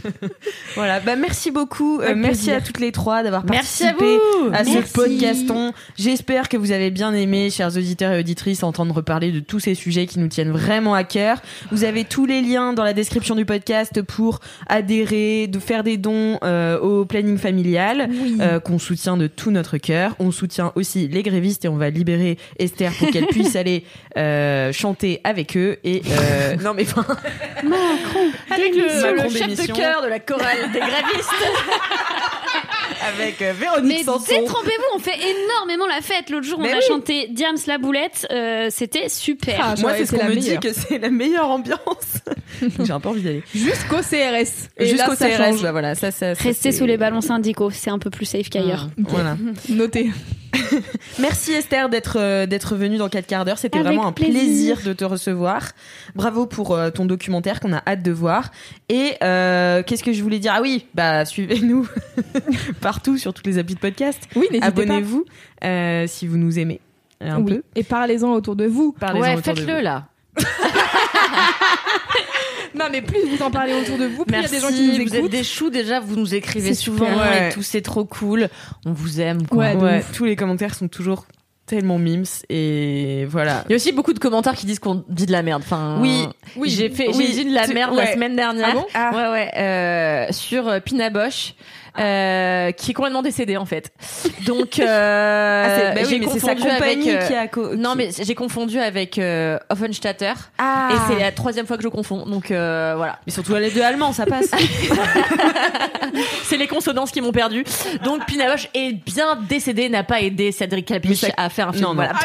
[LAUGHS] voilà, bah merci beaucoup. Euh, merci plaisir. à toutes les trois d'avoir à participé à ce podcaston. J'espère que vous avez bien aimé, chers auditeurs et auditrices, entendre parler de tous ces sujets qui nous tiennent vraiment à cœur. Vous avez tous les liens dans la description du podcast pour adhérer, de faire des dons euh, au planning familial euh, qu'on soutient de tout notre cœur. On soutient aussi les grévistes et on va libérer Esther pour qu'elle puisse aller euh, chanter avec eux. Et euh, [LAUGHS] non mais enfin, Avec le, Macron le chef de chœur de la chorale des grévistes. [LAUGHS] avec euh, Véronique Mais détrompez-vous, on fait énormément la fête. L'autre jour, on Mais a oui. chanté Diams la boulette. euh, C'était super. Ah, Moi, c'est ce qu'on la me dit que c'est la meilleure ambiance. [LAUGHS] J'ai un peu envie d'aller. Jusqu'au CRS. Et Jusqu'au là, ça CRS, change. bah voilà, ça, ça, ça, Restez sous les ballons syndicaux, c'est un peu plus safe qu'ailleurs. Voilà. Noté. [LAUGHS] Merci Esther d'être euh, d'être venue dans 4 quarts d'heure. C'était vraiment un plaisir. plaisir. de te recevoir. Bravo pour euh, ton documentaire qu'on a hâte de voir. Et euh, qu'est-ce que je voulais dire? Ah oui, bah suivez-nous [LAUGHS] partout sur toutes les applis de podcast. Oui, n'hésitez Abonnez-vous euh, si vous nous aimez un Oui. peu. Et parlez-en autour de vous. Parlez-en Ouais, autour de faites-le là. [LAUGHS] Non, mais plus vous en parlez autour de vous, plus il y a des gens qui nous vous écoutent. êtes des choux déjà, vous nous écrivez souvent. Ouais. et tout, c'est trop cool. On vous aime quoi. Ouais, Ouais, tous les commentaires sont toujours tellement mimes et voilà. Il y a aussi beaucoup de commentaires qui disent qu'on dit de la merde. Enfin, Oui, oui, j'ai fait, oui, j'ai dit de la tu- merde la ouais. semaine dernière. Ah bon? Ah. Ouais, ouais, euh, sur euh, Pina Bosch. Euh, qui est complètement décédé en fait. Donc euh, [LAUGHS] Ah, bah oui, j'ai mais c'est sa confondu avec euh, qui a co- non mais j'ai confondu avec euh, Offenstatter Ah. et c'est la troisième fois que je confonds donc euh, voilà Mais surtout les deux allemands, ça passe. [LAUGHS] c'est les consonances qui m'ont perdu donc Pina est bien décédé n'a pas aidé Cédric Clapiche ça- à faire un film Non, non. voilà [LAUGHS]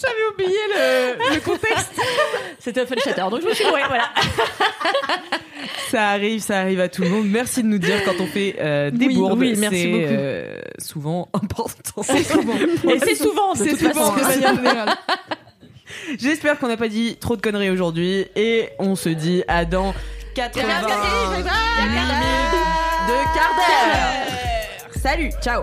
J'avais oublié le, le contexte. [LAUGHS] c'était Offenstatter donc je me suis ouais voilà [LAUGHS] Ça arrive, ça arrive à tout le monde. Merci de nous dire quand on fait euh, des Oui, bourdes. oui, merci C'est, beaucoup. euh, souvent important. et c'est [LAUGHS] souvent de C'est souvent, de manière générale. J'espère qu'on n'a pas dit trop de conneries aujourd'hui et on se dit à dans 80 minutes de quart d'heure. Salut, ciao.